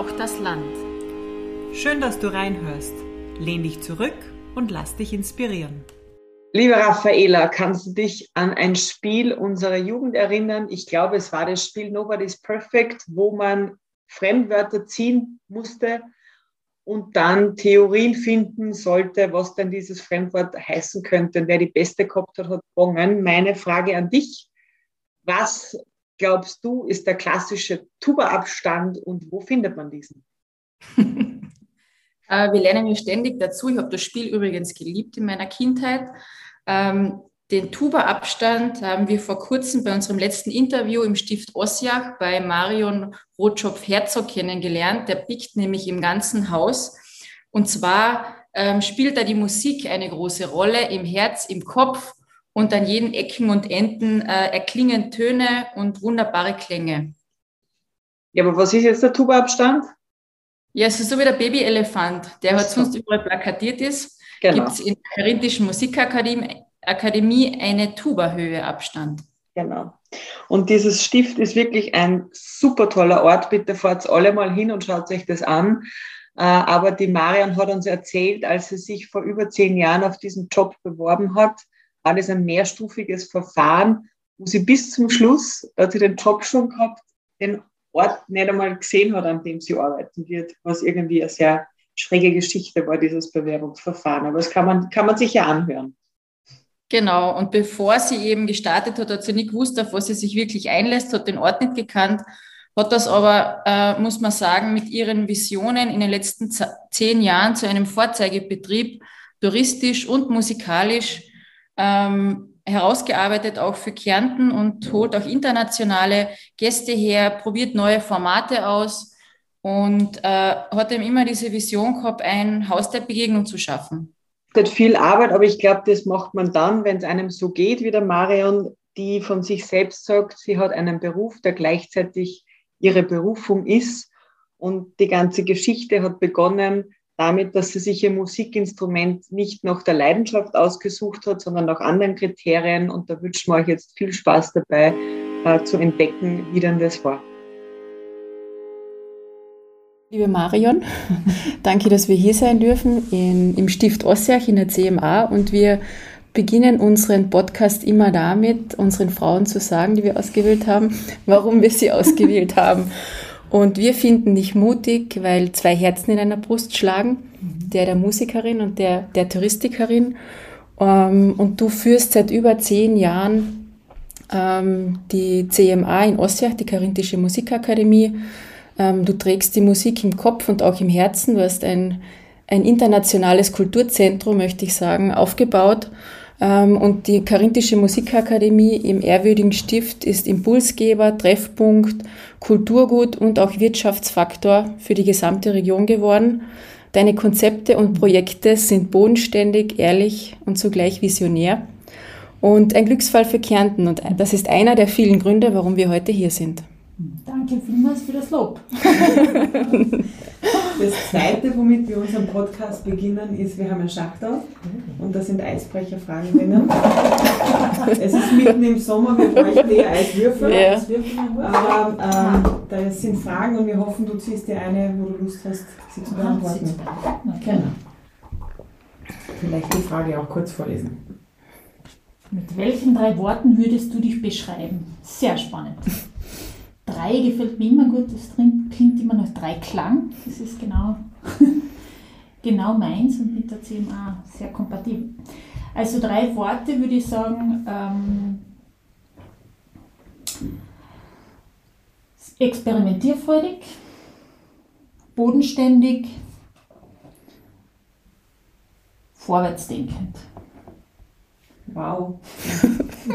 Braucht das Land. Schön, dass du reinhörst. Lehn dich zurück und lass dich inspirieren. Liebe Raffaela, kannst du dich an ein Spiel unserer Jugend erinnern? Ich glaube, es war das Spiel Nobody's Perfect, wo man Fremdwörter ziehen musste und dann Theorien finden sollte, was denn dieses Fremdwort heißen könnte. Und wer die beste gehabt hat, hat gewonnen. Meine Frage an dich. Was glaubst du, ist der klassische Tuba-Abstand und wo findet man diesen? Äh, wir lernen ja ständig dazu. Ich habe das Spiel übrigens geliebt in meiner Kindheit. Ähm, den Tuba-Abstand haben wir vor kurzem bei unserem letzten Interview im Stift Ossiach bei Marion Rotschopf-Herzog kennengelernt. Der pickt nämlich im ganzen Haus. Und zwar ähm, spielt da die Musik eine große Rolle im Herz, im Kopf und an jeden Ecken und Enden äh, erklingen Töne und wunderbare Klänge. Ja, aber was ist jetzt der Tuba-Abstand? Ja, es ist so wie der Babyelefant, der halt sonst überall plakatiert ist. Genau. Gibt es in der Karinthischen Musikakademie Akademie eine Tuba-Höhe Abstand. Genau. Und dieses Stift ist wirklich ein super toller Ort. Bitte fahrt alle mal hin und schaut euch das an. Äh, aber die Marion hat uns erzählt, als sie sich vor über zehn Jahren auf diesen Job beworben hat, das ein mehrstufiges Verfahren, wo sie bis zum Schluss, da hat sie den Job schon gehabt, den Ort nicht einmal gesehen hat, an dem sie arbeiten wird, was irgendwie eine sehr schräge Geschichte war, dieses Bewerbungsverfahren. Aber das kann man, kann man sich ja anhören. Genau, und bevor sie eben gestartet hat, hat sie nicht gewusst, auf was sie sich wirklich einlässt, hat den Ort nicht gekannt, hat das aber, äh, muss man sagen, mit ihren Visionen in den letzten zehn Jahren zu einem Vorzeigebetrieb touristisch und musikalisch ähm, herausgearbeitet, auch für Kärnten und holt auch internationale Gäste her, probiert neue Formate aus und äh, hat eben immer diese Vision gehabt, ein Haus der Begegnung zu schaffen. Das hat viel Arbeit, aber ich glaube, das macht man dann, wenn es einem so geht wie der Marion, die von sich selbst sagt, sie hat einen Beruf, der gleichzeitig ihre Berufung ist. Und die ganze Geschichte hat begonnen damit, dass sie sich ihr Musikinstrument nicht nach der Leidenschaft ausgesucht hat, sondern nach anderen Kriterien. Und da wünschen wir euch jetzt viel Spaß dabei, äh, zu entdecken, wie denn das war. Liebe Marion, danke, dass wir hier sein dürfen in, im Stift Ossiach in der CMA und wir beginnen unseren Podcast immer damit, unseren Frauen zu sagen, die wir ausgewählt haben, warum wir sie ausgewählt haben. Und wir finden dich mutig, weil zwei Herzen in einer Brust schlagen, der der Musikerin und der der Touristikerin. Ähm, und du führst seit über zehn Jahren ähm, die CMA in Ossiach, die Karinthische Musikakademie. Ähm, du trägst die Musik im Kopf und auch im Herzen. Du hast ein, ein internationales Kulturzentrum, möchte ich sagen, aufgebaut und die Karinthische Musikakademie im Ehrwürdigen Stift ist Impulsgeber, Treffpunkt, Kulturgut und auch Wirtschaftsfaktor für die gesamte Region geworden. Deine Konzepte und Projekte sind bodenständig, ehrlich und zugleich visionär. Und ein Glücksfall für Kärnten. Und das ist einer der vielen Gründe, warum wir heute hier sind. Danke vielmals für das Lob. Das zweite, womit wir unseren Podcast beginnen, ist, wir haben ein Schachtel und da sind Eisbrecherfragen drinnen. es ist mitten im Sommer, wir bräuchten eher Eiswürfel. Ja. Aber ähm, da sind Fragen und wir hoffen, du ziehst dir eine, wo du Lust hast, sie zu beantworten. Genau. Vielleicht die Frage auch kurz vorlesen. Mit welchen drei Worten würdest du dich beschreiben? Sehr spannend. Drei gefällt mir immer gut, das klingt immer nach Dreiklang. Das ist genau, genau meins und mit der CMA sehr kompatibel. Also drei Worte würde ich sagen, ähm, experimentierfreudig, bodenständig, vorwärtsdenkend. Wow.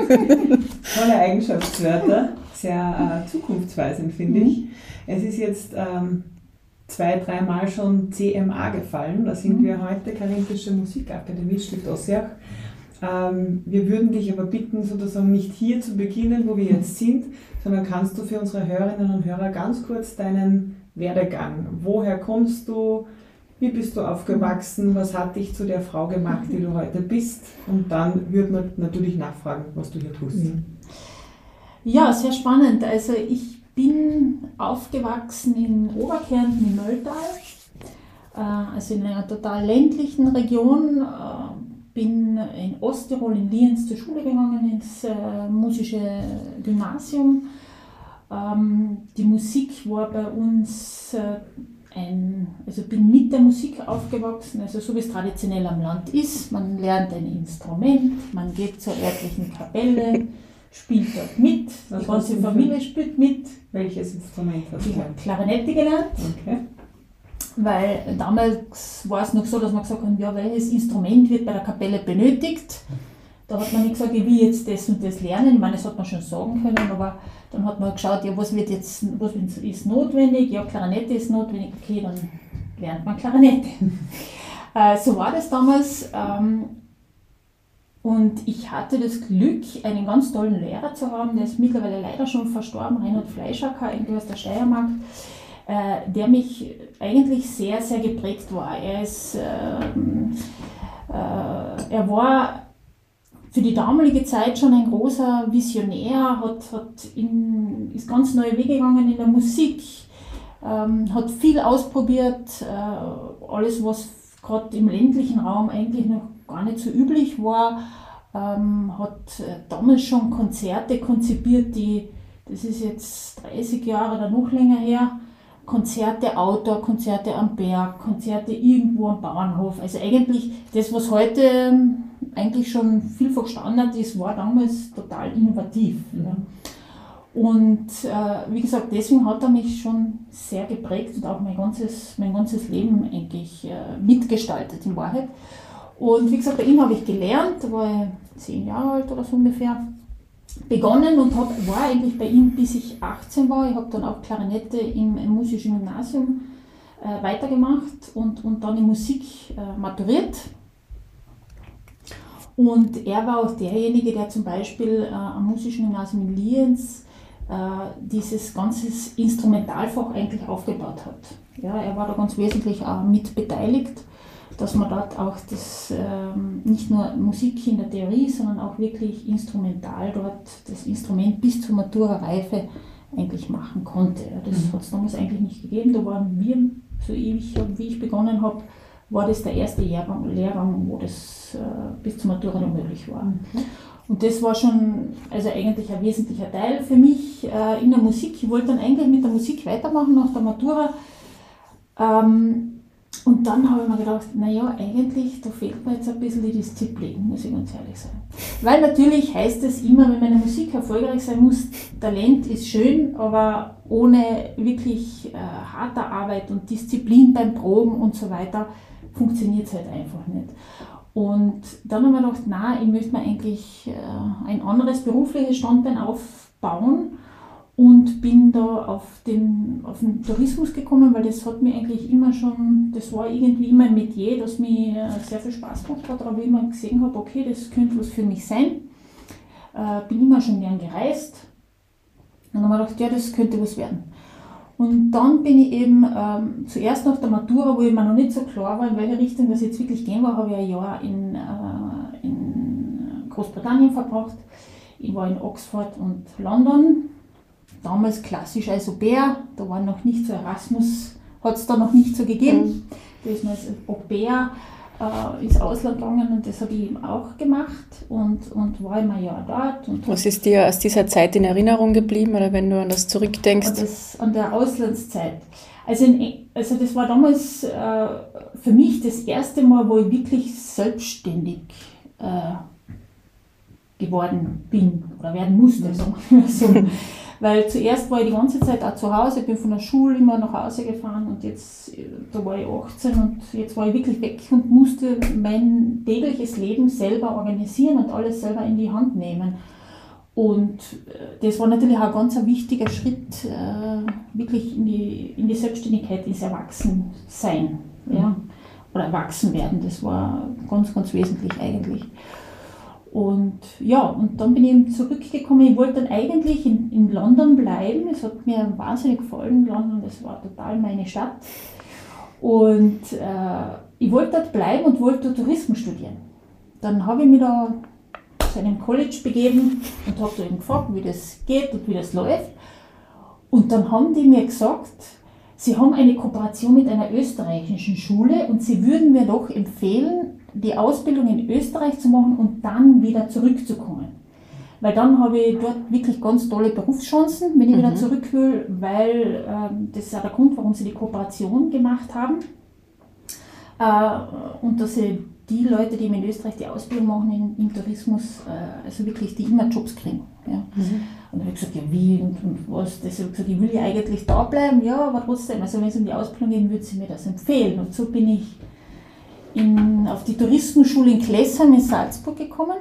Tolle Eigenschaftswörter sehr äh, zukunftsweisend, finde ich. Mhm. Es ist jetzt ähm, zwei, dreimal schon CMA gefallen. Da sind mhm. wir heute, Karinthische Musikakademie Stift Ossiach. Ähm, wir würden dich aber bitten, sozusagen nicht hier zu beginnen, wo wir jetzt sind, sondern kannst du für unsere Hörerinnen und Hörer ganz kurz deinen Werdegang, woher kommst du, wie bist du aufgewachsen, was hat dich zu der Frau gemacht, die du heute bist und dann würde man natürlich nachfragen, was du hier tust. Mhm. Ja, sehr spannend. Also ich bin aufgewachsen in Oberkärnten im Mölltal, äh, also in einer total ländlichen Region. Äh, bin in Osttirol in Lienz zur Schule gegangen, ins äh, musische Gymnasium. Ähm, die Musik war bei uns ein, also bin mit der Musik aufgewachsen, also so wie es traditionell am Land ist. Man lernt ein Instrument, man geht zur örtlichen Kapelle, spielt dort mit, Was die ganze Familie spielt mit. Welches Instrument hast du? Ich habe Klarinette gelernt, Okay. weil damals war es noch so, dass man gesagt hat, ja, welches Instrument wird bei der Kapelle benötigt. Da hat man nicht gesagt, ich will jetzt das und das lernen. Ich meine, das hat man schon sagen können, aber dann hat man geschaut, ja, was wird jetzt, was ist notwendig? Ja, Klarinette ist notwendig, okay, dann lernt man Klarinette. äh, so war das damals. Ähm, und ich hatte das Glück, einen ganz tollen Lehrer zu haben, der ist mittlerweile leider schon verstorben, Reinhard Fleischacker, irgendwie aus der Steiermark, äh, der mich eigentlich sehr, sehr geprägt war. Er ist, ähm, äh, er war für die damalige Zeit schon ein großer Visionär, hat, hat in, ist ganz neue Wege gegangen in der Musik, ähm, hat viel ausprobiert, äh, alles was gerade im ländlichen Raum eigentlich noch gar nicht so üblich war, ähm, hat äh, damals schon Konzerte konzipiert, die, das ist jetzt 30 Jahre oder noch länger her, Konzerte Outdoor, Konzerte am Berg, Konzerte irgendwo am Bauernhof. Also eigentlich das, was heute ähm, eigentlich schon vielfach Standard ist, war damals total innovativ. Ja. Und äh, wie gesagt, deswegen hat er mich schon sehr geprägt und auch mein ganzes, mein ganzes Leben eigentlich äh, mitgestaltet in Wahrheit. Und wie gesagt, bei ihm habe ich gelernt, da war ich zehn Jahre alt oder so ungefähr, begonnen und hab, war eigentlich bei ihm bis ich 18 war. Ich habe dann auch Klarinette im, im musischen Gymnasium äh, weitergemacht und, und dann in Musik äh, maturiert. Und er war auch derjenige, der zum Beispiel äh, am musischen Gymnasium in Lienz äh, dieses ganze Instrumentalfach eigentlich aufgebaut hat. Ja, er war da ganz wesentlich auch mit beteiligt, dass man dort auch das, ähm, nicht nur Musik in der Theorie, sondern auch wirklich instrumental dort das Instrument bis zur Matura-Reife eigentlich machen konnte. Das Mhm. hat es damals eigentlich nicht gegeben. Da waren wir, so ewig, wie ich begonnen habe, war das der erste Lehrgang, Lehrgang wo das äh, bis zur Matura noch möglich war. Und das war schon also eigentlich ein wesentlicher Teil für mich äh, in der Musik. Ich wollte dann eigentlich mit der Musik weitermachen nach der Matura. Ähm, und dann habe ich mir gedacht, naja, eigentlich, da fehlt mir jetzt ein bisschen die Disziplin, muss ich ganz ehrlich sein. Weil natürlich heißt es immer, wenn meine Musik erfolgreich sein muss, Talent ist schön, aber ohne wirklich äh, harte Arbeit und Disziplin beim Proben und so weiter funktioniert es halt einfach nicht. Und dann habe ich mir gedacht, na, ich möchte mir eigentlich äh, ein anderes berufliches Standbein aufbauen und bin da auf den, auf den Tourismus gekommen, weil das hat mir eigentlich immer schon, das war irgendwie immer ein Metier, das mir äh, sehr viel Spaß gemacht hat, aber immer gesehen habe, okay, das könnte was für mich sein. Äh, bin immer schon gern gereist. Und habe ich gedacht, ja, das könnte was werden. Und dann bin ich eben ähm, zuerst nach der Matura, wo ich mir noch nicht so klar war, in welche Richtung das jetzt wirklich gehen war, habe ich ein Jahr in, äh, in Großbritannien verbracht. Ich war in Oxford und London. Damals klassisch als Au-pair, da war noch nicht so Erasmus, hat es da noch nicht so gegeben. Da ist man als Au-pair äh, ins Ausland gegangen und das habe ich eben auch gemacht und, und war immer Jahr dort. Und Was ist dir aus dieser Zeit in Erinnerung geblieben oder wenn du an das zurückdenkst? und das an der Auslandszeit. Also, in, also das war damals äh, für mich das erste Mal, wo ich wirklich selbstständig äh, geworden bin oder werden musste, sagen wir so. Weil zuerst war ich die ganze Zeit auch zu Hause, ich bin von der Schule immer nach Hause gefahren und jetzt, äh, da war ich 18 und jetzt war ich wirklich weg und musste mein tägliches Leben selber organisieren und alles selber in die Hand nehmen. Und äh, das war natürlich auch ein ganz wichtiger Schritt, äh, wirklich in die, in die Selbstständigkeit, ins Erwachsensein. Ja? Oder Erwachsenwerden, das war ganz, ganz wesentlich eigentlich. Und ja, und dann bin ich zurückgekommen. Ich wollte dann eigentlich in, in London bleiben. Es hat mir wahnsinnig gefallen, London, das war total meine Stadt. Und äh, ich wollte dort bleiben und wollte dort Tourismus studieren. Dann habe ich mich da zu einem College begeben und habe eben gefragt, wie das geht und wie das läuft. Und dann haben die mir gesagt, sie haben eine Kooperation mit einer österreichischen Schule und sie würden mir doch empfehlen, die Ausbildung in Österreich zu machen und dann wieder zurückzukommen. Weil dann habe ich dort wirklich ganz tolle Berufschancen, wenn ich mhm. wieder zurück will, weil ähm, das ist auch der Grund, warum sie die Kooperation gemacht haben. Äh, und dass sie die Leute, die in Österreich die Ausbildung machen in, im Tourismus, äh, also wirklich, die immer Jobs kriegen. Ja. Mhm. Und dann habe ich gesagt, ja wie und, und was. Das habe ich gesagt, ich will ja eigentlich da bleiben, ja, aber trotzdem, also wenn es um die Ausbildung geht, würde sie mir das empfehlen. Und so bin ich in, auf die Touristenschule in Klessheim in Salzburg gekommen,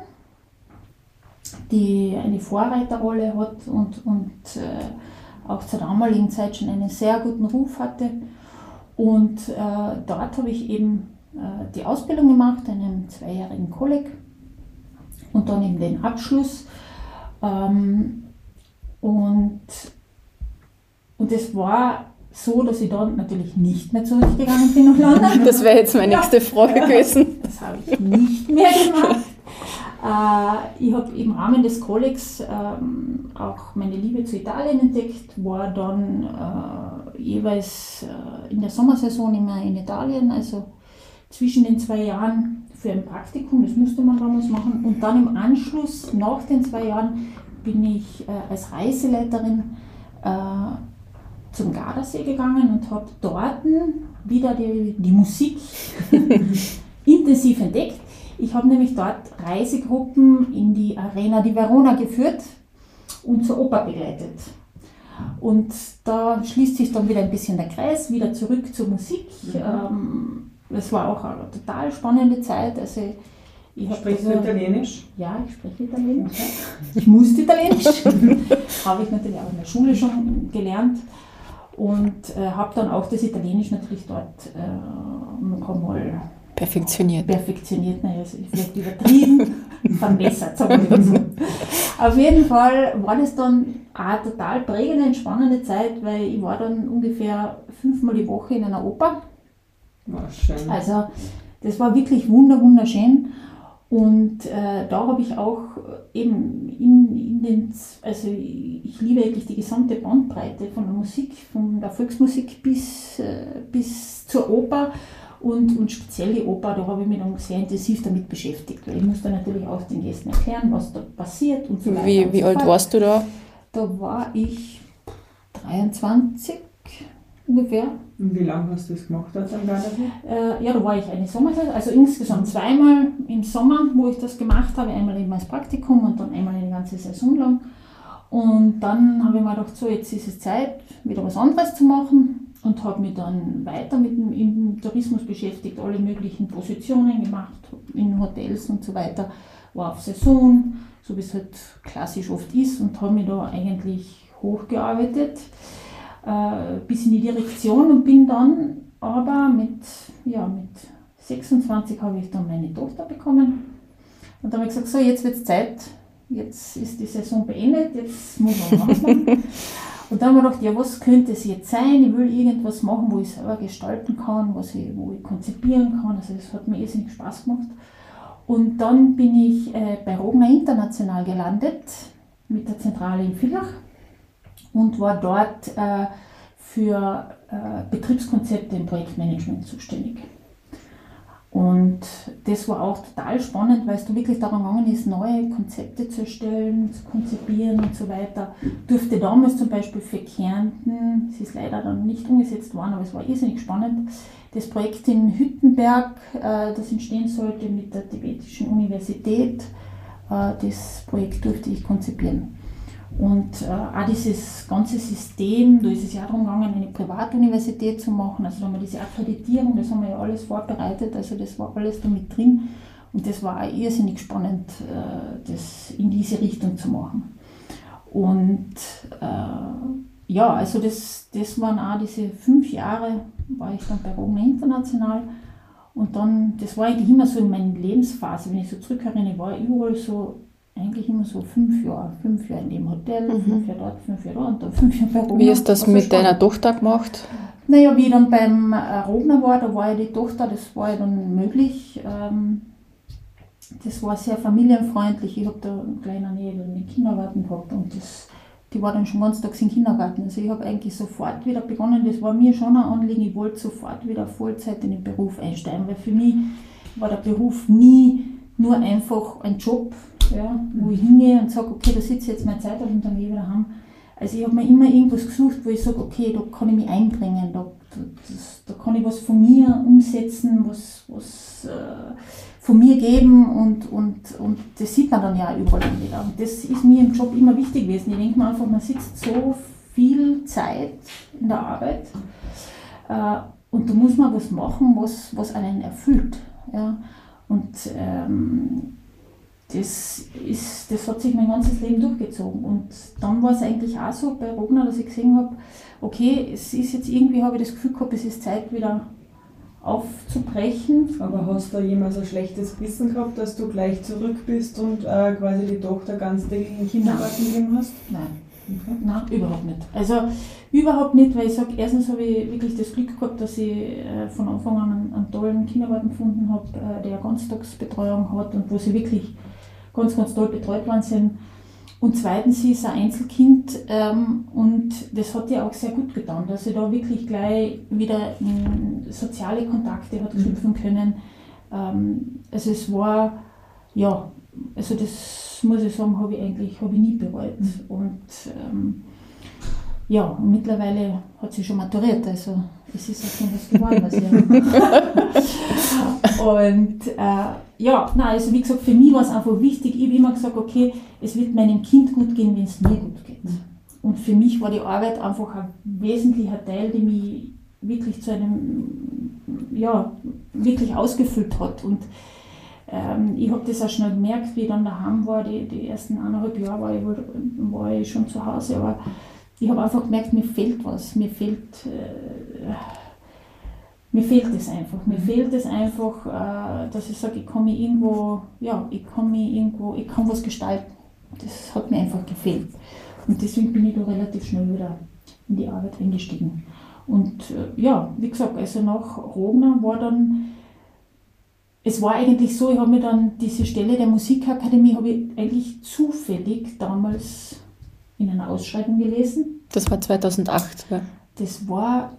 die eine Vorreiterrolle hat und, und äh, auch zur damaligen Zeit schon einen sehr guten Ruf hatte. Und äh, dort habe ich eben äh, die Ausbildung gemacht, einen zweijährigen Kolleg und dann eben den Abschluss. Ähm, und, und es war so, dass ich dann natürlich nicht mehr zurückgegangen bin nach London. Das wäre jetzt meine nächste Frage ja, gewesen. Das habe ich nicht mehr gemacht. Äh, ich habe im Rahmen des Kollegs ähm, auch meine Liebe zu Italien entdeckt, war dann äh, jeweils äh, in der Sommersaison immer in Italien, also zwischen den zwei Jahren für ein Praktikum, das musste man damals machen. Und dann im Anschluss, nach den zwei Jahren, bin ich äh, als Reiseleiterin äh, zum Gardasee gegangen und habe dort wieder die, die Musik intensiv entdeckt. Ich habe nämlich dort Reisegruppen in die Arena di Verona geführt und zur Oper begleitet. Und da schließt sich dann wieder ein bisschen der Kreis, wieder zurück zur Musik. Mhm. Ähm, das war auch eine total spannende Zeit. Also ich Sprichst also, du Italienisch? Ja, ich spreche Italienisch. Ich musste Italienisch. habe ich natürlich auch in der Schule schon gelernt. Und äh, habe dann auch das Italienisch natürlich dort äh, noch einmal perfektioniert. Perfektioniert, naja, also vielleicht übertrieben, verbessert, sagen wir so. Auf jeden Fall war das dann eine total prägende, entspannende Zeit, weil ich war dann ungefähr fünfmal die Woche in einer Oper war schön. Also das war wirklich wunderschön. Und äh, da habe ich auch eben in, in den, also ich liebe wirklich die gesamte Bandbreite von der Musik, von der Volksmusik bis, äh, bis zur Oper und, und speziell die Oper, da habe ich mich dann sehr intensiv damit beschäftigt, weil ich musste natürlich auch den Gästen erklären, was da passiert und so weiter. Wie, wie so alt warst du da? Da war ich 23 ungefähr. Und wie lange hast du das gemacht als am Gardasee? Äh, ja, da war ich eine Sommerzeit, also insgesamt zweimal im Sommer, wo ich das gemacht habe, einmal eben als Praktikum und dann einmal eine ganze Saison lang. Und dann habe ich mir gedacht, so jetzt ist es Zeit, wieder was anderes zu machen und habe mich dann weiter mit dem Tourismus beschäftigt, alle möglichen Positionen gemacht, in Hotels und so weiter, war auf Saison, so wie es halt klassisch oft ist und habe mich da eigentlich hochgearbeitet äh, bis in die Direktion und bin dann aber mit, ja, mit 26 habe ich dann meine Tochter bekommen. Und dann habe ich gesagt, so jetzt wird es Zeit, jetzt ist die Saison beendet, jetzt muss man was machen. und dann habe ich gedacht, ja, was könnte es jetzt sein? Ich will irgendwas machen, wo ich selber gestalten kann, was ich, wo ich konzipieren kann. Also das hat mir irrsinnig Spaß gemacht. Und dann bin ich äh, bei Rogner International gelandet mit der Zentrale in Villach und war dort äh, für äh, Betriebskonzepte im Projektmanagement zuständig. Und das war auch total spannend, weil es da wirklich darum gegangen ist, neue Konzepte zu erstellen, zu konzipieren und so weiter. Durfte damals zum Beispiel für Kärnten, es ist leider dann nicht umgesetzt worden, aber es war irrsinnig spannend, das Projekt in Hüttenberg, äh, das entstehen sollte mit der tibetischen Universität, äh, das Projekt durfte ich konzipieren. Und äh, auch dieses ganze System, da ist es ja darum gegangen, eine Privatuniversität zu machen. Also da haben wir diese Akkreditierung, das haben wir ja alles vorbereitet, also das war alles damit drin. Und das war auch irrsinnig spannend, äh, das in diese Richtung zu machen. Und äh, ja, also das, das waren auch diese fünf Jahre, war ich dann bei Rogner International. Und dann, das war eigentlich immer so in meiner Lebensphase, wenn ich so zurückerinnere, war überall so eigentlich immer so fünf Jahre. Fünf Jahre in dem Hotel, mhm. fünf Jahre dort, fünf Jahre dort und dann fünf Jahre bei Rogner. Wie ist das mit deiner Tochter gemacht? Naja, wie ich dann beim äh, Rogner war, da war ja die Tochter, das war ja dann möglich. Ähm, das war sehr familienfreundlich. Ich habe da in kleiner Nähe den Kindergarten gehabt und das, die war dann schon ganz tags im Kindergarten. Also ich habe eigentlich sofort wieder begonnen, das war mir schon ein Anliegen, ich wollte sofort wieder Vollzeit in den Beruf einsteigen, weil für mich war der Beruf nie nur einfach ein Job, ja, wo ich hingehe und sage, okay, da sitze ich jetzt meine Zeit ab und dann gehe ich wieder heim. Also ich habe mir immer irgendwas gesucht, wo ich sage, okay, da kann ich mich einbringen, da, das, da kann ich was von mir umsetzen, was, was äh, von mir geben und, und, und das sieht man dann ja überall wieder. Und das ist mir im Job immer wichtig gewesen. Ich denke mir einfach, man sitzt so viel Zeit in der Arbeit äh, und da muss man was machen, was, was einen erfüllt. Ja? Und ähm, das, ist, das hat sich mein ganzes Leben durchgezogen. Und dann war es eigentlich auch so bei Rogner, dass ich gesehen habe, okay, es ist jetzt irgendwie, habe ich das Gefühl gehabt, es ist Zeit wieder aufzubrechen. Aber hast du jemals ein schlechtes Gewissen gehabt, dass du gleich zurück bist und äh, quasi die Tochter ganz täglich in den Kindergarten gegeben hast? Nein. Okay. Nein, überhaupt nicht. Also überhaupt nicht, weil ich sage, erstens habe ich wirklich das Glück gehabt, dass ich äh, von Anfang an einen, einen tollen Kindergarten gefunden habe, äh, der Ganztagsbetreuung hat und wo sie wirklich ganz, ganz toll betreut worden sind. Und zweitens, sie ist ein Einzelkind ähm, und das hat ihr auch sehr gut getan, dass sie da wirklich gleich wieder in soziale Kontakte hat knüpfen mhm. können. Ähm, also es war, ja, also das muss ich sagen, habe ich eigentlich hab ich nie bereut. Mhm. Und ähm, ja, und mittlerweile hat sie schon maturiert, also es ist auch schon was geworden. Also, und äh, ja, nein, also wie gesagt, für mich war es einfach wichtig, ich habe immer gesagt, okay, es wird meinem Kind gut gehen, wenn es mir gut geht. Und für mich war die Arbeit einfach ein wesentlicher Teil, der mich wirklich zu einem, ja, wirklich ausgefüllt hat. Und ähm, ich habe das auch schnell gemerkt, wie ich dann daheim war, die, die ersten eineinhalb Jahre war ich, war ich schon zu Hause, aber ich habe einfach gemerkt, mir fehlt was, mir fehlt, äh, mir fehlt es einfach, mir mhm. fehlt es einfach, äh, dass ich sage, ich kann mich irgendwo, ja, ich kann mich irgendwo, ich kann was gestalten. Das hat mir einfach gefehlt. Und deswegen bin ich da relativ schnell wieder in die Arbeit eingestiegen. Und äh, ja, wie gesagt, also nach Rogner war dann, es war eigentlich so, ich habe mir dann diese Stelle der Musikakademie, habe ich eigentlich zufällig damals in einer Ausschreibung gelesen. Das war 2008, ja. Das war,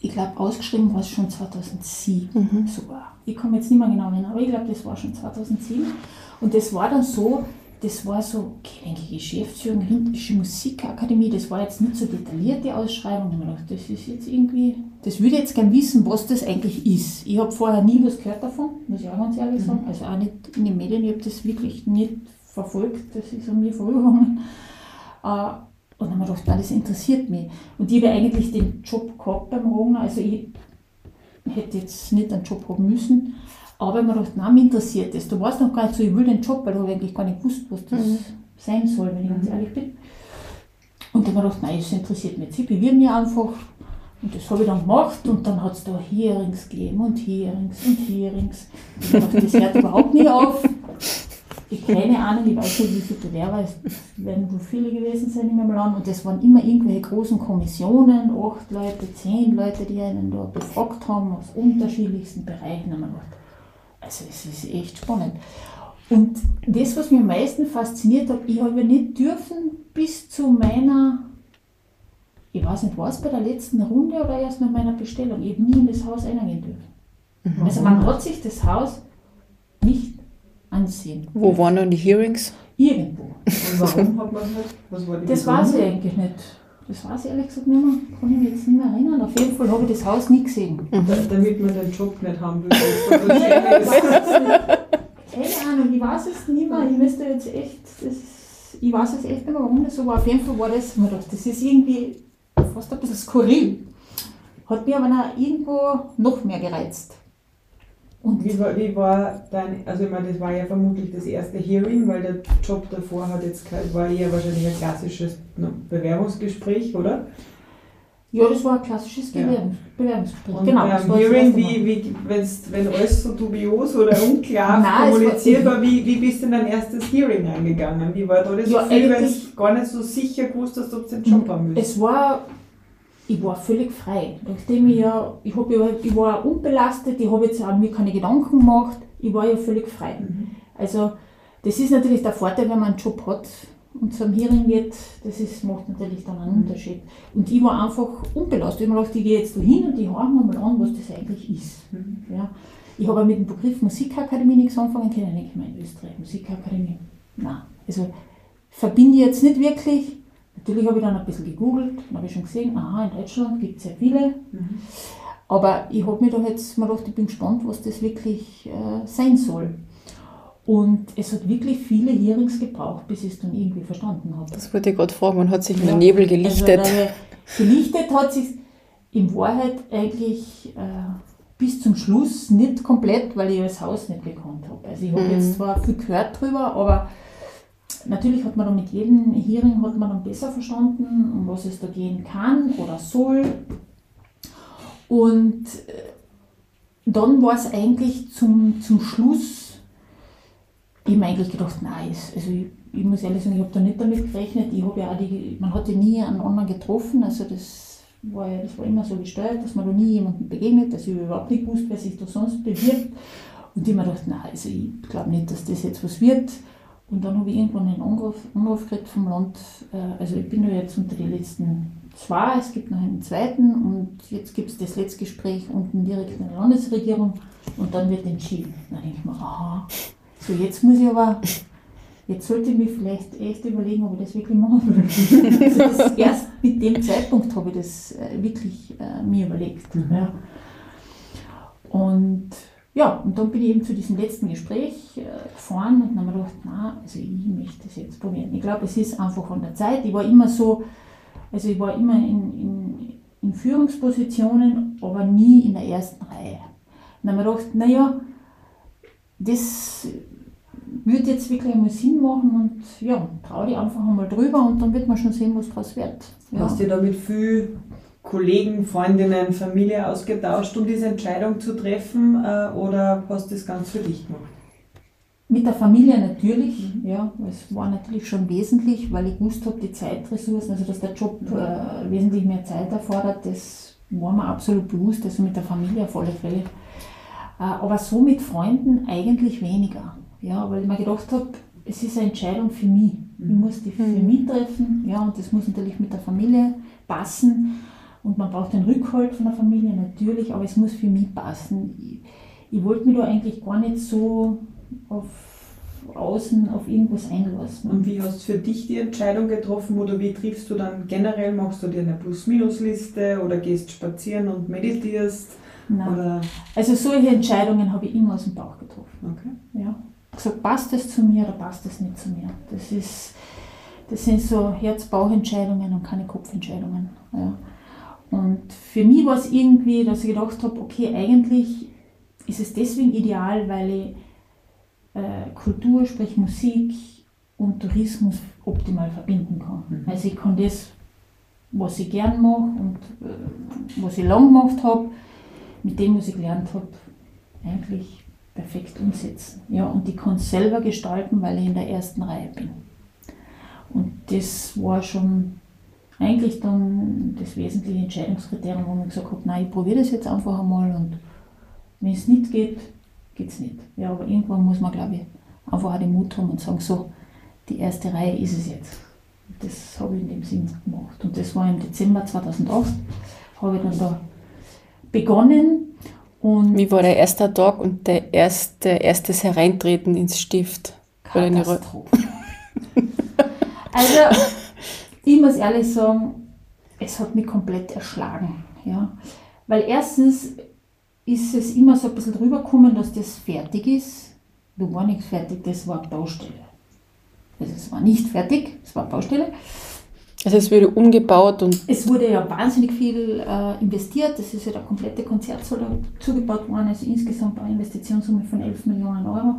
ich glaube, ausgeschrieben war es schon 2007 mhm. sogar. Ich komme jetzt nicht mehr genau hin, aber ich glaube, das war schon 2007. Und das war dann so, das war so, okay, Geschäftsführung, Olympische Musikakademie, das war jetzt nicht so detailliert, die Ausschreibung. Ich habe gedacht, das ist jetzt irgendwie, das würde ich jetzt gerne wissen, was das eigentlich ist. Ich habe vorher nie was gehört davon, muss ich auch ganz ehrlich mhm. sagen. Also auch nicht in den Medien, ich habe das wirklich nicht verfolgt, das ist an mir vorübergegangen. Äh, und dann habe ich gedacht, das interessiert mich. Und ich habe eigentlich den Job gehabt beim Rogner, also ich hätte jetzt nicht einen Job haben müssen, aber ich habe mir gedacht, nein, mich interessiert das. Du warst noch gar nicht so, ich will den Job, weil du eigentlich gar nicht gewusst, was das mhm. sein soll, wenn ich ganz ehrlich bin. Und dann habe ich gedacht, nein, das interessiert mich jetzt. Ich bewirbe mich einfach. Und das habe ich dann gemacht und dann hat es da Hearings gegeben und Hearings und Hearings. Und ich dachte, das hört überhaupt nie auf. Ich keine Ahnung, ich weiß nicht, wie viele Bewerber, es werden wohl viele gewesen sein in meinem Land. Und das waren immer irgendwelche großen Kommissionen, acht Leute, zehn Leute, die einen da befragt haben aus unterschiedlichsten Bereichen. Und man dachte, also es ist echt spannend. Und das, was mich am meisten fasziniert hat, ich habe nicht dürfen bis zu meiner, ich weiß nicht, war es bei der letzten Runde oder erst nach meiner Bestellung, ich habe nie in das Haus eingehen dürfen. Mhm. Also man hat sich das Haus nicht ansehen. Wo dürfen. waren dann die Hearings? Irgendwo. Und warum hat man das? Was war die Das weiß ich eigentlich nicht. Das weiß ich ehrlich gesagt nicht mehr. Kann ich mich jetzt nicht mehr erinnern. Auf jeden Fall habe ich das Haus nie gesehen. Mhm. Damit man den Job nicht haben will. Keine Ahnung, ich weiß es nicht mehr. Ich müsste jetzt echt, das, ich weiß es echt nicht mehr, warum das so war. Auf jeden Fall war das, man dachte, das ist irgendwie fast ein bisschen skurril. Hat mich aber noch irgendwo noch mehr gereizt. Und wie war, wie war dein, also ich meine, das war ja vermutlich das erste Hearing, weil der Job davor hat jetzt war eher wahrscheinlich ein klassisches Bewerbungsgespräch, oder? Ja, das war ein klassisches ja. Bewerbungsgespräch. Und genau, beim Hearing, wie, wie, wenn alles so dubios oder unklar Nein, kommuniziert war, wie, wie bist du in dein erstes Hearing eingegangen? Wie war da das ja, Gefühl, wenn du gar nicht so sicher gewusst hast, ob du den Job haben willst? Es war ich war völlig frei. Nachdem ich ja, ich, hab ich war unbelastet, ich habe jetzt auch mir keine Gedanken gemacht, ich war ja völlig frei. Mhm. Also das ist natürlich der Vorteil, wenn man einen Job hat und zum Hearing wird, das ist, macht natürlich dann einen Unterschied. Und ich war einfach unbelastet. Ich habe mir gedacht, ich gehe jetzt da hin und ich höre mir mal an, was das eigentlich ist. Ja. Ich habe mit dem Begriff Musikakademie nichts anfangen können. Ich meine, Österreich, Musikakademie. Nein. Also verbinde ich jetzt nicht wirklich. Natürlich habe ich dann ein bisschen gegoogelt, dann habe ich schon gesehen, aha, in Deutschland gibt es sehr viele. Aber ich habe mir da jetzt mal gedacht, ich bin gespannt, was das wirklich äh, sein soll. Und es hat wirklich viele Hearings gebraucht, bis ich es dann irgendwie verstanden habe. Das wollte ich gerade fragen, man hat sich in Ja. den Nebel gelichtet. Also, gelichtet hat sich in Wahrheit eigentlich äh, bis zum Schluss nicht komplett, weil ich das Haus nicht gekannt habe. Also ich habe Mhm. jetzt zwar viel gehört drüber, aber natürlich hat man dann mit jedem Hearing hat man dann besser verstanden, um was es da gehen kann oder soll. Und äh, dann war es eigentlich zum, zum Schluss, ich habe eigentlich gedacht, nein, also ich, ich muss ehrlich sagen, ich habe da nicht damit gerechnet. Ich habe ja auch die, man hat ja nie einen anderen getroffen, also das war ja, das war immer so gesteuert, dass man da nie jemandem begegnet, also ich überhaupt nicht gewusst, wer sich da sonst bewirbt. Und ich habe mir gedacht, nein, also ich glaube nicht, dass das jetzt was wird. Und dann habe ich irgendwann einen Anruf, Anruf gekriegt vom Land, äh, also ich bin ja jetzt unter die letzten zwei, es gibt noch einen zweiten und jetzt gibt es das letzte Gespräch unten direkt in der Landesregierung und dann wird entschieden. Dann denke ich mir, aha, so jetzt muss ich aber, jetzt sollte ich mich vielleicht echt überlegen, ob ich das wirklich machen will. also das, erst mit dem Zeitpunkt habe ich das äh, wirklich äh, mir überlegt. Ja. Und ja, und dann bin ich eben zu diesem letzten Gespräch äh, gefahren und dann habe ich mir gedacht, na, also ich möchte das jetzt probieren. Ich glaube, es ist einfach an der Zeit. Ich war immer so, also ich war immer in, in, in Führungspositionen, aber nie in der ersten Reihe. Und dann habe ich mir gedacht, naja, das würde jetzt wirklich einmal Sinn machen und ja, trau dich einfach einmal drüber und dann wird man schon sehen, was draus wird. Ja. Hast du da mit viel Kollegen, Freundinnen, Familie ausgetauscht, um diese Entscheidung zu treffen äh, oder hast du das ganz für dich gemacht? Mit der Familie natürlich, ja, es war natürlich schon wesentlich, weil ich gewusst habe, die Zeitressourcen, also dass der Job äh, wesentlich mehr Zeit erfordert, das war mir absolut bewusst, also mit der Familie auf alle Fälle. Äh, aber so mit Freunden eigentlich weniger, ja, weil ich mir gedacht habe, es ist eine Entscheidung für mich. Ich muss die für mich treffen, ja, und das muss natürlich mit der Familie passen. Und man braucht den Rückhalt von der Familie natürlich, aber es muss für mich passen. Ich, ich wollte mich da eigentlich gar nicht so auf außen auf irgendwas einlassen. Und wie hast du für dich die Entscheidung getroffen oder wie triffst du dann generell? Machst du dir eine Plus-Minus-Liste oder gehst spazieren und meditierst? Nein. Oder, Also solche Entscheidungen habe ich immer aus dem Bauch getroffen. okay. Ja. Gesagt, passt das zu mir oder passt das nicht zu mir? Das, ist, das sind so Herz-Bauch-Entscheidungen und keine Kopfentscheidungen. Ja. Und für mich war es irgendwie, dass ich gedacht habe, okay, eigentlich ist es deswegen ideal, weil ich äh, Kultur, sprich Musik und Tourismus optimal verbinden kann. Also ich kann das, was ich gern mache und äh, was ich lang gemacht habe, mit dem, was ich gelernt habe, eigentlich perfekt umsetzen. Ja, und ich kann es selber gestalten, weil ich in der ersten Reihe bin. Und das war schon eigentlich dann das wesentliche Entscheidungskriterium, wo man gesagt habe, nein, ich probiere das jetzt einfach einmal und wenn es nicht geht, geht es nicht. Ja, aber irgendwann muss man, glaube ich, einfach auch den Mut haben und sagen, so, die erste Reihe ist es jetzt. Das habe ich in dem Sinn gemacht. Und das war im Dezember 2008, habe ich dann da begonnen und Wie war der erste Tag und der erste, erstes Hereintreten ins Stift? Katastrophe. also, ich muss ehrlich sagen, es hat mich komplett erschlagen. Ja? Weil erstens ist es immer so ein bisschen drüber gekommen, dass das fertig ist. Da war nichts fertig, das war Baustelle. Also es war nicht fertig, es war Baustelle. Also es wurde umgebaut und Es wurde ja wahnsinnig viel äh, investiert. Das ist ja der komplette Konzertsaal da zugebaut worden. Also insgesamt eine Investitionssumme von 11 Millionen Euro.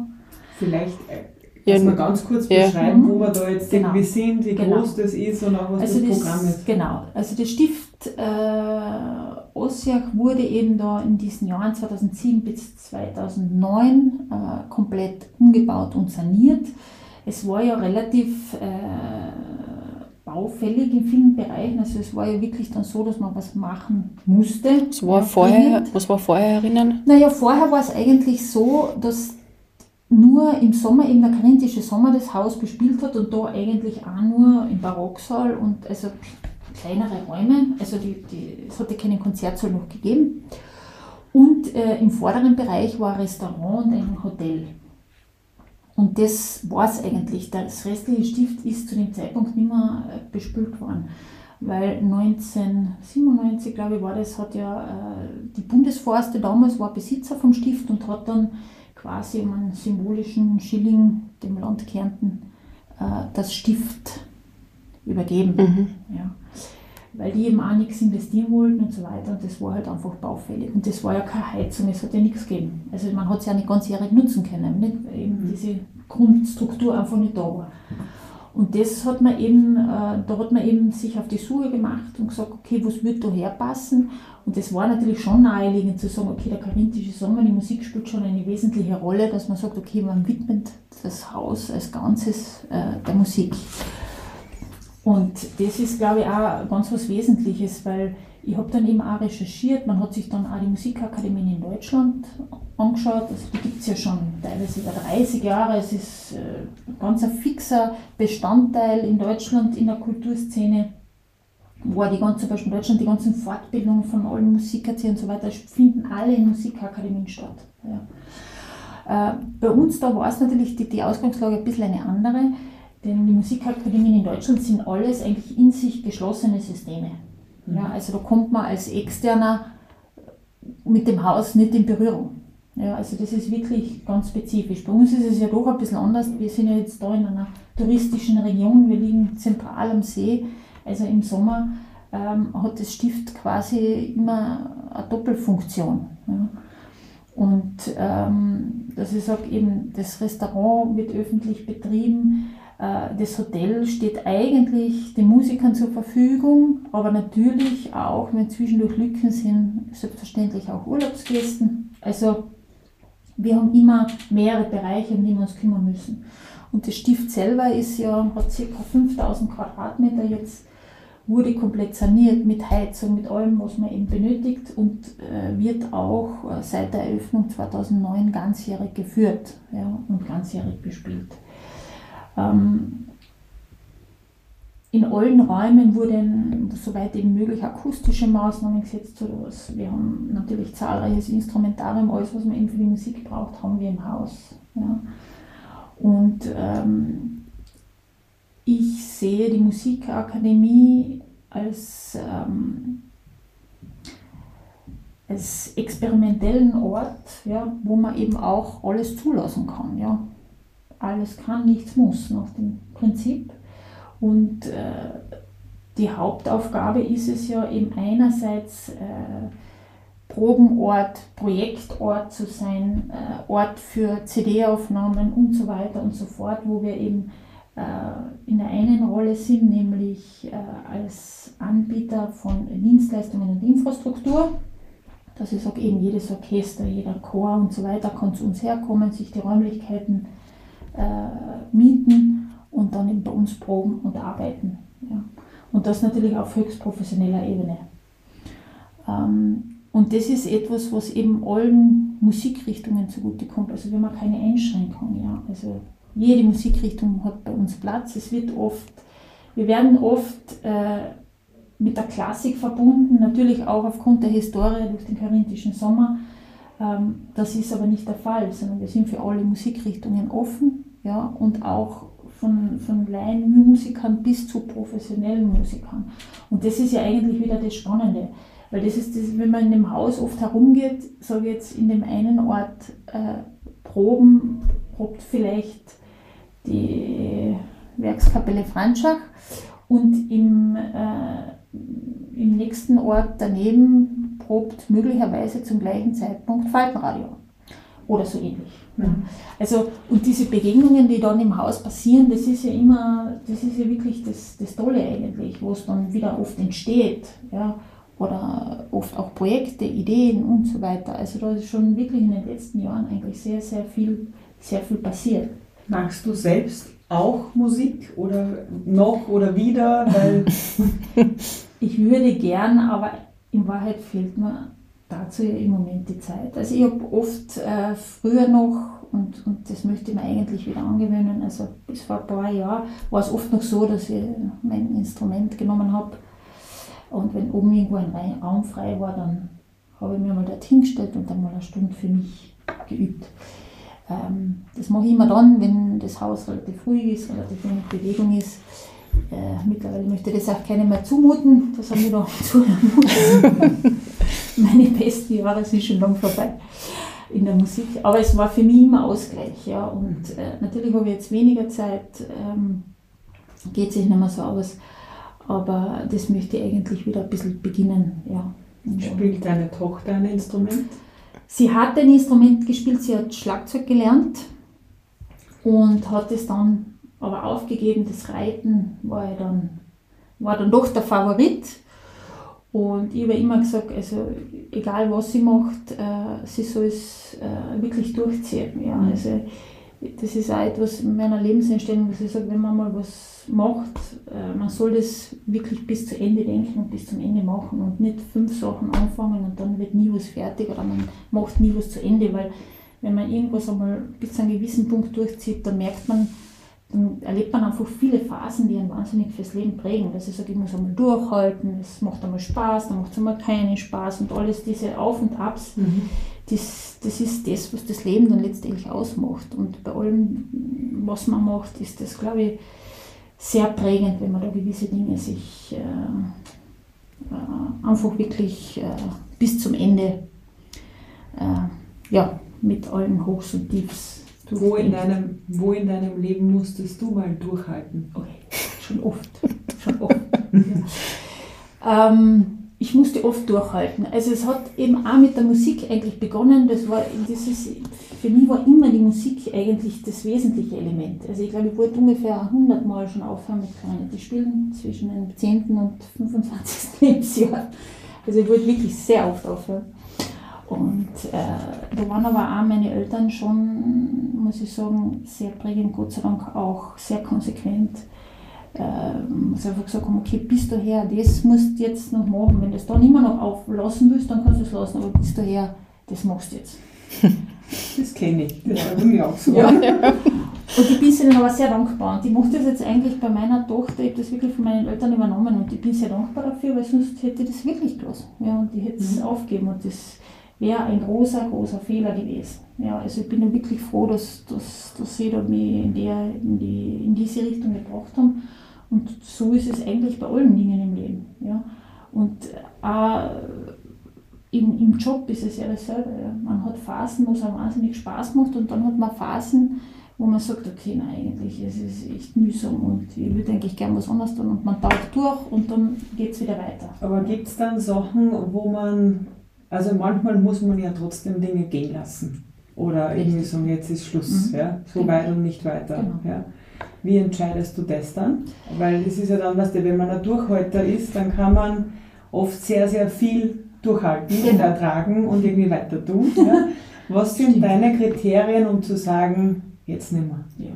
Vielleicht äh, Ja, kannst du mal ganz kurz ja. beschreiben, wo wir da jetzt Genau. irgendwie sind, wie Genau. groß das ist und auch was Also das das, Programm ist. Genau, also der Stift äh, Ossiach wurde eben da in diesen Jahren 2007 bis 2009 äh, komplett umgebaut und saniert. Es war ja relativ äh, baufällig in vielen Bereichen, also es war ja wirklich dann so, dass man was machen musste. was war vorher, was war vorher herinnen? Naja, vorher war es eigentlich so, dass nur im Sommer eben der karinthische Sommer das Haus bespielt hat und da eigentlich auch nur im Barocksaal und also kleinere Räume, also die, die, es hatte keinen Konzertsaal noch gegeben. Und äh, im vorderen Bereich war ein Restaurant und ein Hotel. Und das war es eigentlich. Das restliche Stift ist zu dem Zeitpunkt nicht mehr äh, bespült worden. Weil 1997, glaube ich, war das, hat ja äh, die Bundesforste damals war Besitzer vom Stift und hat dann quasi um einen symbolischen Schilling dem Land Kärnten äh, das Stift übergeben. Mhm. Ja. Weil die eben auch nichts investieren wollten und so weiter und das war halt einfach baufällig. Und das war ja keine Heizung, es hat ja nichts gegeben. Also man hat es ja nicht ganzjährig nutzen können, nicht? weil eben mhm. diese Grundstruktur einfach nicht da war. Und das hat man eben, äh, da hat man eben sich auf die Suche gemacht und gesagt, okay, was wird da herpassen? Und das war natürlich schon naheliegend zu sagen, okay, der karinthische Sommer, die Musik spielt schon eine wesentliche Rolle, dass man sagt, okay, man widmet das Haus als Ganzes äh, der Musik. Und das ist, glaube ich, auch ganz was Wesentliches, weil ich habe dann eben auch recherchiert, man hat sich dann auch die Musikakademien in Deutschland angeschaut, also die gibt es ja schon teilweise über 30 Jahre, es ist äh, ganz ein fixer Bestandteil in Deutschland in der Kulturszene, wo die ganze, zum Beispiel in Deutschland die ganzen Fortbildungen von allen Musikerziehern und so weiter finden alle in Musikakademien statt. Ja. Äh, bei uns da war es natürlich die, die Ausgangslage ein bisschen eine andere, denn die Musikakademien in Deutschland sind alles eigentlich in sich geschlossene Systeme. Ja, mhm. also da kommt man als Externer mit dem Haus nicht in Berührung. Ja, also das ist wirklich ganz spezifisch. Bei uns ist es ja doch ein bisschen anders. Wir sind ja jetzt da in einer touristischen Region, wir liegen zentral am See. Also im Sommer ähm, hat das Stift quasi immer eine Doppelfunktion. Ja. Und ähm, dass ich sage, eben das Restaurant wird öffentlich betrieben, äh, das Hotel steht eigentlich den Musikern zur Verfügung, aber natürlich auch, wenn zwischendurch Lücken sind, selbstverständlich auch Urlaubsgästen. Also wir haben immer mehrere Bereiche, um die wir uns kümmern müssen. Und das Stift selber ist ja, hat ca. 5000 Quadratmeter jetzt, wurde komplett saniert mit Heizung, mit allem, was man eben benötigt und äh, wird auch äh, seit der Eröffnung 2009 ganzjährig geführt ja, und ganzjährig bespielt. Ähm, in allen Räumen wurden, soweit eben möglich, akustische Maßnahmen gesetzt. Wir haben natürlich zahlreiches Instrumentarium, alles, was man eben für die Musik braucht, haben wir im Haus. Ja. Und ähm, ich sehe die Musikakademie als, ähm, als experimentellen Ort, ja, wo man eben auch alles zulassen kann. Ja alles kann, nichts muss nach dem Prinzip. Und äh, die Hauptaufgabe ist es ja eben einerseits äh, Probenort, Projektort zu sein, äh, Ort für CD-Aufnahmen und so weiter und so fort, wo wir eben in der einen Rolle sind, nämlich äh, als Anbieter von Dienstleistungen und Infrastruktur. Das ist auch eben jedes Orchester, jeder Chor und so weiter kann zu uns herkommen, sich die Räumlichkeiten äh, mieten und dann eben bei uns proben und arbeiten. Ja. Und das natürlich auf höchst professioneller Ebene. Ähm, und das ist etwas, was eben allen Musikrichtungen zugutekommt. Also wir haben keine Einschränkung. Ja. Also jede Musikrichtung hat bei uns Platz. Es wird oft, wir werden oft äh, mit der Klassik verbunden, natürlich auch aufgrund der Historie durch den korinthischen Sommer. Ähm, das ist aber nicht der Fall, sondern wir sind für alle Musikrichtungen offen ja, und auch von, von Laienmusikern bis zu professionellen Musikern. Und das ist ja eigentlich wieder das Spannende, weil das ist das, wenn man in dem Haus oft herumgeht, sage ich jetzt in dem einen Ort äh, proben, probt vielleicht die Werkskapelle Franschach und im, äh, im nächsten Ort daneben probt möglicherweise zum gleichen Zeitpunkt Faltenradio oder so ähnlich. Mhm. Also, und diese Begegnungen, die dann im Haus passieren, das ist ja immer, das ist ja wirklich das, das Tolle eigentlich, wo es dann wieder oft entsteht, ja, oder oft auch Projekte, Ideen und so weiter. Also da ist schon wirklich in den letzten Jahren eigentlich sehr, sehr viel, sehr viel passiert. Magst du selbst auch Musik oder noch oder wieder? Weil ich würde gern, aber in Wahrheit fehlt mir dazu im Moment die Zeit. Also ich habe oft äh, früher noch und, und das möchte ich mir eigentlich wieder angewöhnen. Also bis vor ein paar Jahren war es oft noch so, dass ich mein Instrument genommen habe und wenn oben irgendwo ein Raum frei war, dann habe ich mir mal dort hingestellt und dann mal eine Stunde für mich geübt. Ähm, das mache ich immer dann, wenn das Haus relativ ruhig ist, relativ wenig Bewegung ist. Äh, mittlerweile möchte ich das auch keinem mehr zumuten. Das haben wir noch zu. Meine besten Jahre sind schon lang vorbei in der Musik. Aber es war für mich immer Ausgleich. Ja. Und äh, natürlich habe ich jetzt weniger Zeit, ähm, geht sich nicht mehr so aus. Aber das möchte ich eigentlich wieder ein bisschen beginnen. Ja. Spielt deine Tochter ein Instrument? Sie hat ein Instrument gespielt, sie hat Schlagzeug gelernt und hat es dann aber aufgegeben. Das Reiten war, dann, war dann doch der Favorit. Und ich habe immer gesagt, also egal was sie macht, äh, sie soll es äh, wirklich durchziehen. Ja. Mhm. Also, das ist auch etwas in meiner Lebenseinstellung, dass ich sage, wenn man mal was macht, äh, man soll das wirklich bis zu Ende denken und bis zum Ende machen und nicht fünf Sachen anfangen und dann wird nie was fertig oder man macht nie was zu Ende, weil wenn man irgendwas einmal bis zu einem gewissen Punkt durchzieht, dann merkt man, dann erlebt man einfach viele Phasen, die einen wahnsinnig fürs Leben prägen. Dass ich sage, ich muss einmal durchhalten, es macht einmal Spaß, dann macht es einmal keinen Spaß und alles diese Auf und Abs, mhm. das, das ist das, was das Leben dann letztendlich ausmacht. Und bei allem, was man macht, ist das, glaube ich, sehr prägend, wenn man da gewisse Dinge sich äh, äh, einfach wirklich äh, bis zum Ende äh, ja, mit allen Hochs und Tiefs wo in, deinem, wo in deinem Leben musstest du mal durchhalten? Okay. Schon oft. Schon oft. ja. ähm, ich musste oft durchhalten. Also es hat eben auch mit der Musik eigentlich begonnen. Das war, das ist, für mich war immer die Musik eigentlich das wesentliche Element. Also ich glaube, ich wollte ungefähr 100 Mal schon aufhören mit Klarinette spielen, zwischen dem 10. und 25. Lebensjahr. Also ich wollte wirklich sehr oft aufhören. Und äh, da waren aber auch meine Eltern schon, muss ich sagen, sehr prägend, Gott sei Dank auch sehr konsequent. Ähm, sie einfach gesagt haben, okay, bis daher, das musst du jetzt noch machen. Wenn du es dann immer noch auflassen willst, dann kannst du es lassen, aber bis daher, das machst du jetzt. Das kenne ich, das war mir auch so. Ja. Und ich bin ihnen aber sehr dankbar. Und ich mache das jetzt eigentlich bei meiner Tochter, ich habe das wirklich von meinen Eltern übernommen und ich bin sehr dankbar dafür, weil sonst hätte ich das wirklich gelassen. Ja, und ich hätte es mhm. aufgeben. Und das, wäre ein großer, großer Fehler gewesen. Ja, also ich bin wirklich froh, dass, dass, dass sie da mich in, der, in, die, in diese Richtung gebracht haben. Und so ist es eigentlich bei allen Dingen im Leben. Ja. Und auch im, im Job ist es ja dasselbe. Ja. Man hat Phasen, wo es einem wahnsinnig Spaß macht und dann hat man Phasen, wo man sagt, okay, nein, eigentlich es ist echt mühsam und ich würde eigentlich gerne was anderes tun und man taucht durch und dann geht es wieder weiter. Aber gibt es dann Sachen, wo man also manchmal muss man ja trotzdem Dinge gehen lassen. Oder Richtig. irgendwie sagen, jetzt ist Schluss, mhm. ja, so genau. weit und nicht weiter. Genau. Ja. Wie entscheidest du das dann? Weil es ist ja dann, weißt du, wenn man ein Durchhalter ist, dann kann man oft sehr, sehr viel durchhalten und ertragen und irgendwie weiter tun. Ja. Was sind Stimmt. deine Kriterien, um zu sagen, jetzt nicht mehr? Ja.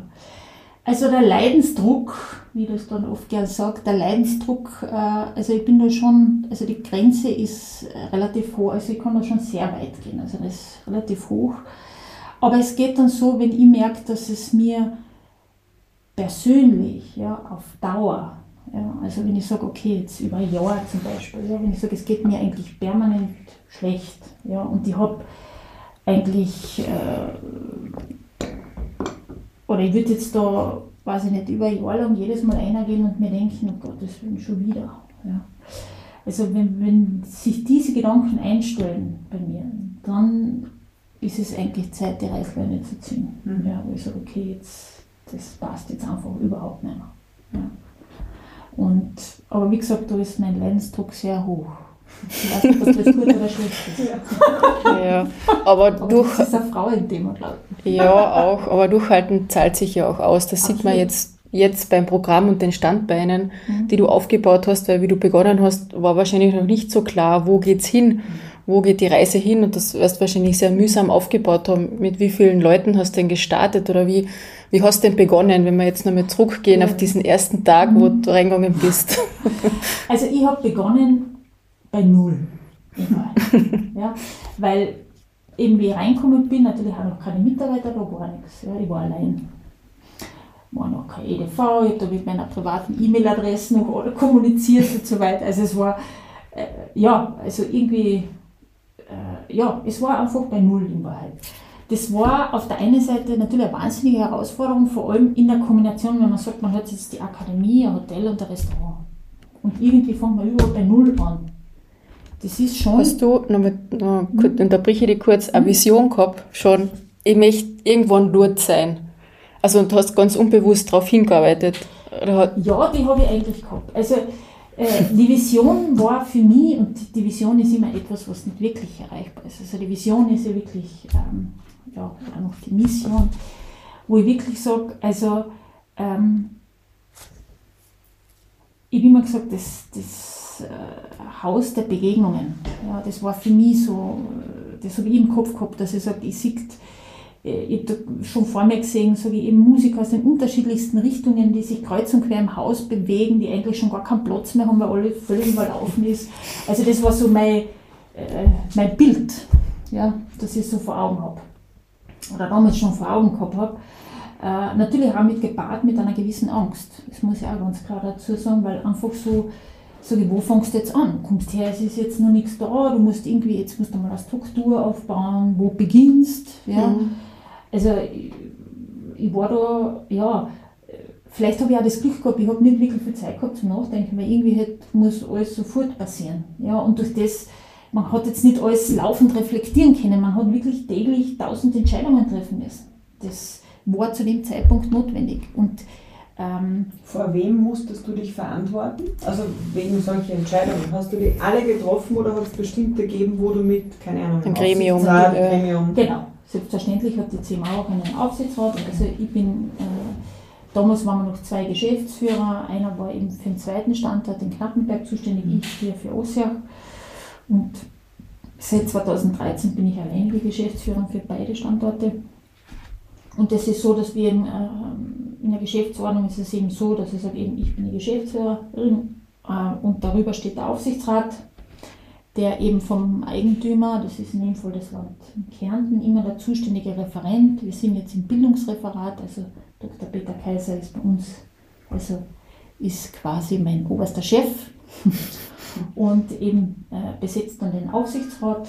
Also der Leidensdruck, wie das dann oft gern sagt, der Leidensdruck, äh, also ich bin da schon, also die Grenze ist äh, relativ hoch, also ich kann da schon sehr weit gehen, also das ist relativ hoch. Aber es geht dann so, wenn ich merke, dass es mir persönlich, ja, auf Dauer, ja, also wenn ich sage, okay, jetzt über ein Jahr zum Beispiel, ja, wenn ich sage, es geht mir eigentlich permanent schlecht, ja, und ich habe eigentlich äh, oder ich würde jetzt da, weiß ich nicht, über ein Jahr lang jedes Mal reingehen und mir denken, oh Gott, das will schon wieder. Ja. Also wenn, wenn sich diese Gedanken einstellen bei mir, dann ist es eigentlich Zeit, die Reißleine zu ziehen. Mhm. Ja, wo ich sage, okay, jetzt, das passt jetzt einfach überhaupt nicht mehr. Ja. Und, aber wie gesagt, da ist mein Leidensdruck sehr hoch. Ich weiß nicht, ob das gut oder schlecht ist. Ja, aber, aber durch. Das ist ein Frauenthema, glaube ich. Ja, auch. Aber durchhalten zahlt sich ja auch aus. Das Absolut. sieht man jetzt, jetzt beim Programm und den Standbeinen, mhm. die du aufgebaut hast, weil wie du begonnen hast, war wahrscheinlich noch nicht so klar, wo geht's hin, wo geht die Reise hin und das wirst du wahrscheinlich sehr mühsam aufgebaut haben. Mit wie vielen Leuten hast du denn gestartet oder wie, wie hast du denn begonnen, wenn wir jetzt nochmal zurückgehen ja. auf diesen ersten Tag, wo mhm. du reingegangen bist? Also ich habe begonnen bei Null. ja, weil eben wie ich reingekommen bin, natürlich auch noch keine Mitarbeiter, da war nichts. Ja, ich war allein. War noch kein EDV, ich habe da mit meiner privaten E-Mail-Adresse noch kommuniziert und so weiter. Also es war, äh, ja, also irgendwie, äh, ja, es war einfach bei Null in Wahrheit. Das war auf der einen Seite natürlich eine wahnsinnige Herausforderung, vor allem in der Kombination, wenn man sagt, man hat jetzt die Akademie, ein Hotel und ein Restaurant. Und irgendwie fängt man überall bei Null an. Das ist schon. Hast du, noch mit, noch, mhm. unterbreche ich dich kurz, eine Vision gehabt, schon, ich möchte irgendwann dort sein. Also und hast ganz unbewusst darauf hingearbeitet. ja, die habe ich eigentlich gehabt. Also äh, die Vision war für mich, und die Vision ist immer etwas, was nicht wirklich erreichbar ist. Also die Vision ist ja wirklich, ähm, ja, auch noch die Mission, wo ich wirklich sage, also ähm, ich habe immer gesagt, das, das äh, Haus der Begegnungen, ja, das war für mich so, das habe ich im Kopf gehabt, dass ich sage, ich sehe, äh, ich habe schon vor mir gesehen, sage ich, eben Musiker aus den unterschiedlichsten Richtungen, die sich kreuz und quer im Haus bewegen, die eigentlich schon gar keinen Platz mehr haben, weil alles völlig überlaufen ist. Also das war so mein, äh, mein Bild, ja, das ich so vor Augen habe. Oder damals schon vor Augen gehabt habe. Äh, natürlich auch mit gepaart mit einer gewissen Angst. Das muss ich auch ganz klar dazu sagen, weil einfach so, ich, wo fängst du jetzt an? Kommst her, es ist jetzt noch nichts da, du musst irgendwie, jetzt musst du mal eine Struktur aufbauen, wo beginnst. Ja? Mhm. Also ich, ich war da, ja, vielleicht habe ich auch das Glück gehabt, ich habe nicht wirklich viel Zeit gehabt zum Nachdenken, weil irgendwie halt muss alles sofort passieren. Ja, und durch das, man hat jetzt nicht alles laufend reflektieren können, man hat wirklich täglich tausend Entscheidungen treffen müssen. Das, war zu dem Zeitpunkt notwendig. Und, ähm, Vor wem musstest du dich verantworten? Also wegen solcher Entscheidungen. Hast du die alle getroffen oder hat es bestimmte gegeben, wo du mit, keine Ahnung, ein Gremium. Ein Gremium. Genau. Selbstverständlich hat die CMA auch einen Aufsichtsrat. Also ich bin, äh, damals waren wir noch zwei Geschäftsführer. Einer war eben für den zweiten Standort in Knappenberg zuständig, ich hier für Ossiach. Und seit 2013 bin ich alleinige Geschäftsführerin für beide Standorte. Und das ist so, dass wir in, äh, in der Geschäftsordnung ist es eben so, dass ich sage, eben, ich bin die Geschäftsführerin äh, und darüber steht der Aufsichtsrat, der eben vom Eigentümer, das ist in dem Fall das Land Kärnten, immer der zuständige Referent. Wir sind jetzt im Bildungsreferat, also Dr. Peter Kaiser ist bei uns, also ist quasi mein oberster Chef und eben äh, besetzt dann den Aufsichtsrat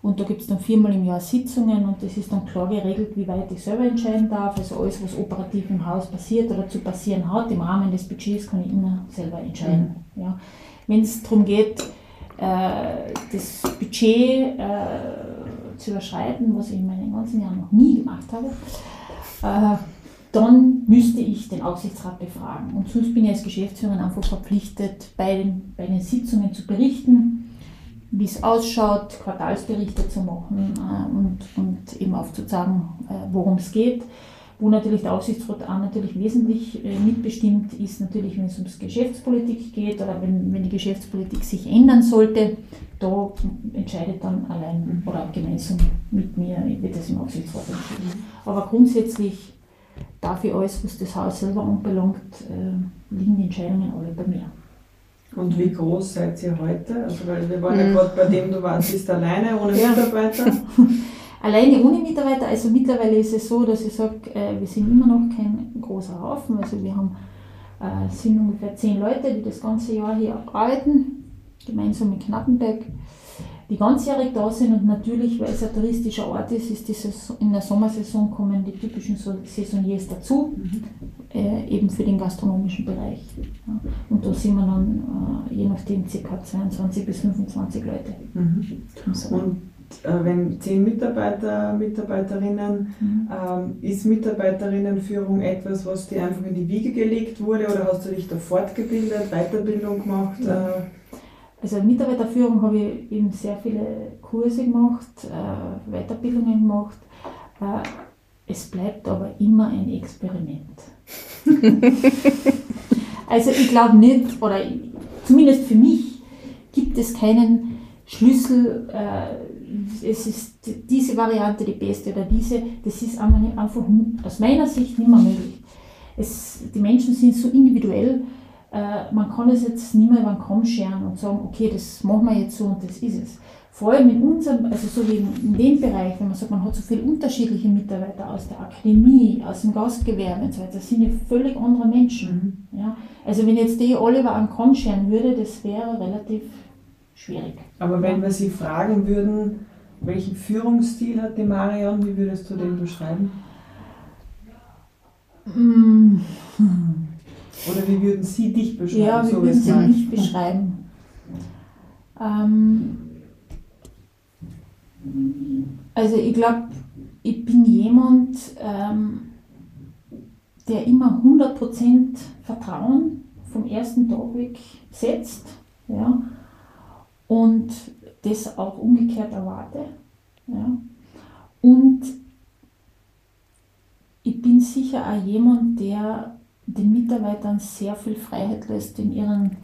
und da gibt es dann viermal im Jahr Sitzungen und das ist dann klar geregelt, wie weit ich selber entscheiden darf. Also alles, was operativ im Haus passiert oder zu passieren hat, im Rahmen des Budgets kann ich immer selber entscheiden. Mhm. Ja. Wenn es darum geht, äh, das Budget äh, zu überschreiten, was ich in meinen ganzen Jahren noch nie gemacht habe, äh, dann müsste ich den Aufsichtsrat befragen. Und sonst bin ich als Geschäftsführerin einfach verpflichtet, bei den, bei den Sitzungen zu berichten wie es ausschaut, Quartalsberichte zu machen äh, und, und eben aufzuzeigen, äh, worum es geht. Wo natürlich der Aufsichtsrat auch natürlich wesentlich äh, mitbestimmt ist, natürlich wenn es ums Geschäftspolitik geht oder wenn, wenn die Geschäftspolitik sich ändern sollte, da entscheidet dann allein oder gemeinsam mit mir, wird das im Aufsichtsrat entschieden. Aber grundsätzlich dafür alles, was das Haus selber anbelangt, äh, liegen die Entscheidungen alle bei mir. Und wie groß seid ihr heute? Also weil wir waren mhm. ja gerade bei dem, du warst bist alleine ohne Mitarbeiter. alleine ohne Mitarbeiter, also mittlerweile ist es so, dass ich sage, äh, wir sind immer noch kein großer Haufen. Also wir haben äh, sind ungefähr zehn Leute, die das ganze Jahr hier arbeiten, gemeinsam mit Knappenberg die ganzjährig da sind und natürlich, weil es ein touristischer Ort ist, ist dieses, in der Sommersaison kommen die typischen Saisoniers dazu, mhm. äh, eben für den gastronomischen Bereich. Ja. Und da sind wir dann äh, je nachdem ca. 22 bis 25 Leute. Mhm. Und äh, wenn zehn Mitarbeiter, Mitarbeiterinnen, mhm. ähm, ist Mitarbeiterinnenführung etwas, was dir einfach in die Wiege gelegt wurde oder hast du dich da fortgebildet, Weiterbildung gemacht? Ja. Also Mitarbeiterführung habe ich eben sehr viele Kurse gemacht, äh, Weiterbildungen gemacht. Äh, es bleibt aber immer ein Experiment. also ich glaube nicht, oder zumindest für mich gibt es keinen Schlüssel, äh, es ist diese Variante die beste oder diese, das ist einfach aus meiner Sicht nicht mehr möglich. Es, die Menschen sind so individuell äh, man kann es jetzt nicht mehr über den Kamm scheren und sagen, okay, das machen wir jetzt so und das ist es. vor allem in unserem, also so wie in dem Bereich, wenn man sagt, man hat so viele unterschiedliche Mitarbeiter aus der Akademie, aus dem Gastgewerbe und so weiter, das sind ja völlig andere Menschen. Mhm. Ja. Also wenn jetzt die alle über einen Kamm scheren würde, das wäre relativ schwierig. Aber wenn wir Sie fragen würden, welchen Führungsstil hat die Marion, wie würdest du den beschreiben? Mm. Oder wie würden Sie dich beschreiben? Ja, wie so würden Sie mal? mich beschreiben? Ähm, also ich glaube, ich bin jemand, ähm, der immer 100% Vertrauen vom ersten Tag weg setzt ja, und das auch umgekehrt erwarte. Ja. Und ich bin sicher auch jemand, der den Mitarbeitern sehr viel Freiheit lässt in ihren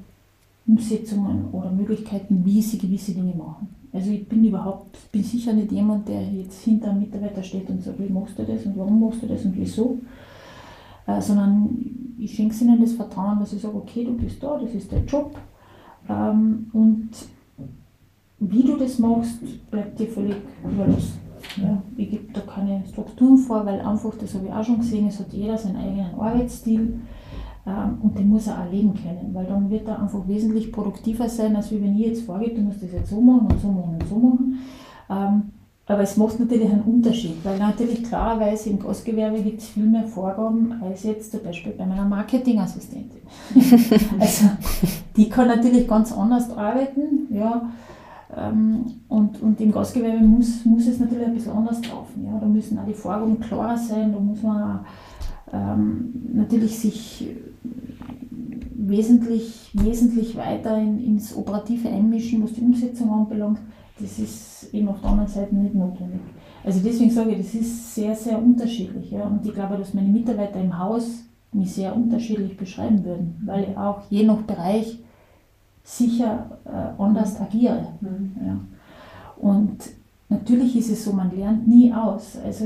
Umsetzungen oder Möglichkeiten, wie sie gewisse Dinge machen. Also ich bin überhaupt, bin sicher nicht jemand, der jetzt hinter einem Mitarbeiter steht und sagt, wie machst du das und warum machst du das und wieso, äh, sondern ich schenke ihnen das Vertrauen, dass ich sage, okay, du bist da, das ist der Job ähm, und wie du das machst, bleibt dir völlig überlassen. Ja, ich gebe da keine Strukturen vor, weil einfach, das habe ich auch schon gesehen, es hat jeder seinen eigenen Arbeitsstil ähm, und den muss er auch leben können, weil dann wird er einfach wesentlich produktiver sein, als wenn ich jetzt vorgebe, du musst das jetzt so machen und so machen und so machen. Ähm, aber es macht natürlich einen Unterschied, weil natürlich klarerweise im Gastgewerbe gibt es viel mehr Vorgaben als jetzt zum Beispiel bei meiner Marketingassistentin. also die kann natürlich ganz anders arbeiten, ja. Ähm, und, und im Gastgewerbe muss, muss es natürlich ein bisschen anders laufen. Ja. Da müssen auch die Vorgaben klarer sein, da muss man ähm, natürlich sich wesentlich, wesentlich weiter in, ins Operative einmischen, was die Umsetzung anbelangt. Das ist eben auf der anderen Seite nicht notwendig. Also deswegen sage ich, das ist sehr, sehr unterschiedlich. Ja. Und ich glaube, dass meine Mitarbeiter im Haus mich sehr unterschiedlich beschreiben würden, weil auch je nach Bereich sicher äh, anders agiere. Mhm. Ja. Und natürlich ist es so, man lernt nie aus. Also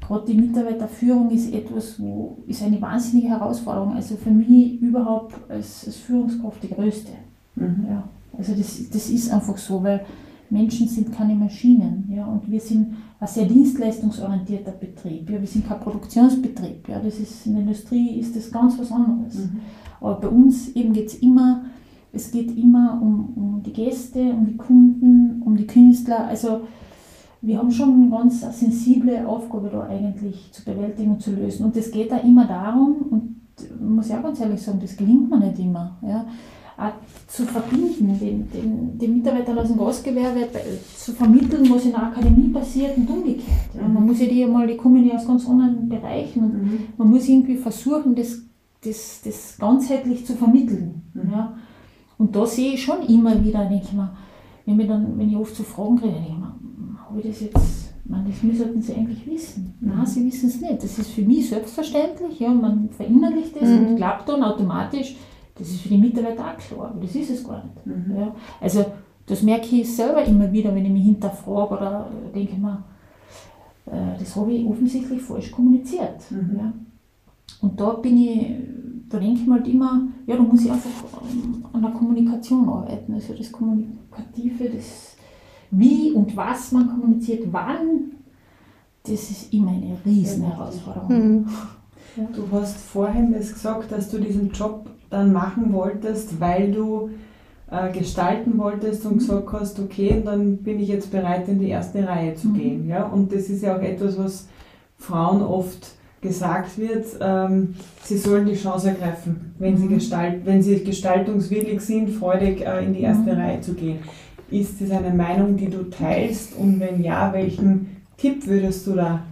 gerade die Mitarbeiterführung ist etwas, wo ist eine wahnsinnige Herausforderung. Also für mich überhaupt als, als Führungskraft die größte. Mhm. Ja. Also das, das ist einfach so, weil Menschen sind keine Maschinen. Ja, und wir sind ein sehr dienstleistungsorientierter Betrieb. Ja, wir sind kein Produktionsbetrieb. Ja, das ist, in der Industrie ist das ganz was anderes. Mhm. Aber bei uns eben geht es immer es geht immer um, um die Gäste, um die Kunden, um die Künstler. Also wir haben schon eine ganz sensible Aufgabe da eigentlich zu bewältigen und zu lösen. Und es geht da immer darum, und muss ich auch ganz ehrlich sagen, das gelingt mir nicht immer, ja, auch zu verbinden, den, den, den Mitarbeitern aus dem Gastgewerbe zu vermitteln, was in der Akademie passiert und umgekehrt. Ja. Man muss ja die mal, die kommen ja aus ganz anderen Bereichen und mhm. man muss irgendwie versuchen, das, das, das ganzheitlich zu vermitteln. Mhm. Ja. Und da sehe ich schon immer wieder, denke ich mir, wenn, mir dann, wenn ich oft zu Fragen kriege, denke ich mir, habe ich das jetzt, man, das müssten sie eigentlich wissen. Nein, sie wissen es nicht. Das ist für mich selbstverständlich, ja, man verinnerlicht das mhm. und glaubt dann automatisch, das ist für die Mitarbeiter auch klar, aber das ist es gar nicht. Mhm. Ja. Also das merke ich selber immer wieder, wenn ich mich hinterfrage oder denke mir, äh, das habe ich offensichtlich falsch kommuniziert. Mhm. Ja. Und da bin ich da denke ich mir halt immer, ja, da muss ich einfach ähm, an der Kommunikation arbeiten. Also das Kommunikative, das wie und was man kommuniziert, wann, das ist immer eine riesen Herausforderung. Mhm. Du hast vorhin das gesagt, dass du diesen Job dann machen wolltest, weil du äh, gestalten wolltest und mhm. gesagt hast, okay, dann bin ich jetzt bereit, in die erste Reihe zu mhm. gehen. Ja? Und das ist ja auch etwas, was Frauen oft gesagt wird, ähm, sie sollen die Chance ergreifen, wenn, sie, mhm. gestalt, wenn sie gestaltungswillig sind, freudig äh, in die erste mhm. Reihe zu gehen. Ist das eine Meinung, die du teilst? Und wenn ja, welchen Tipp würdest du da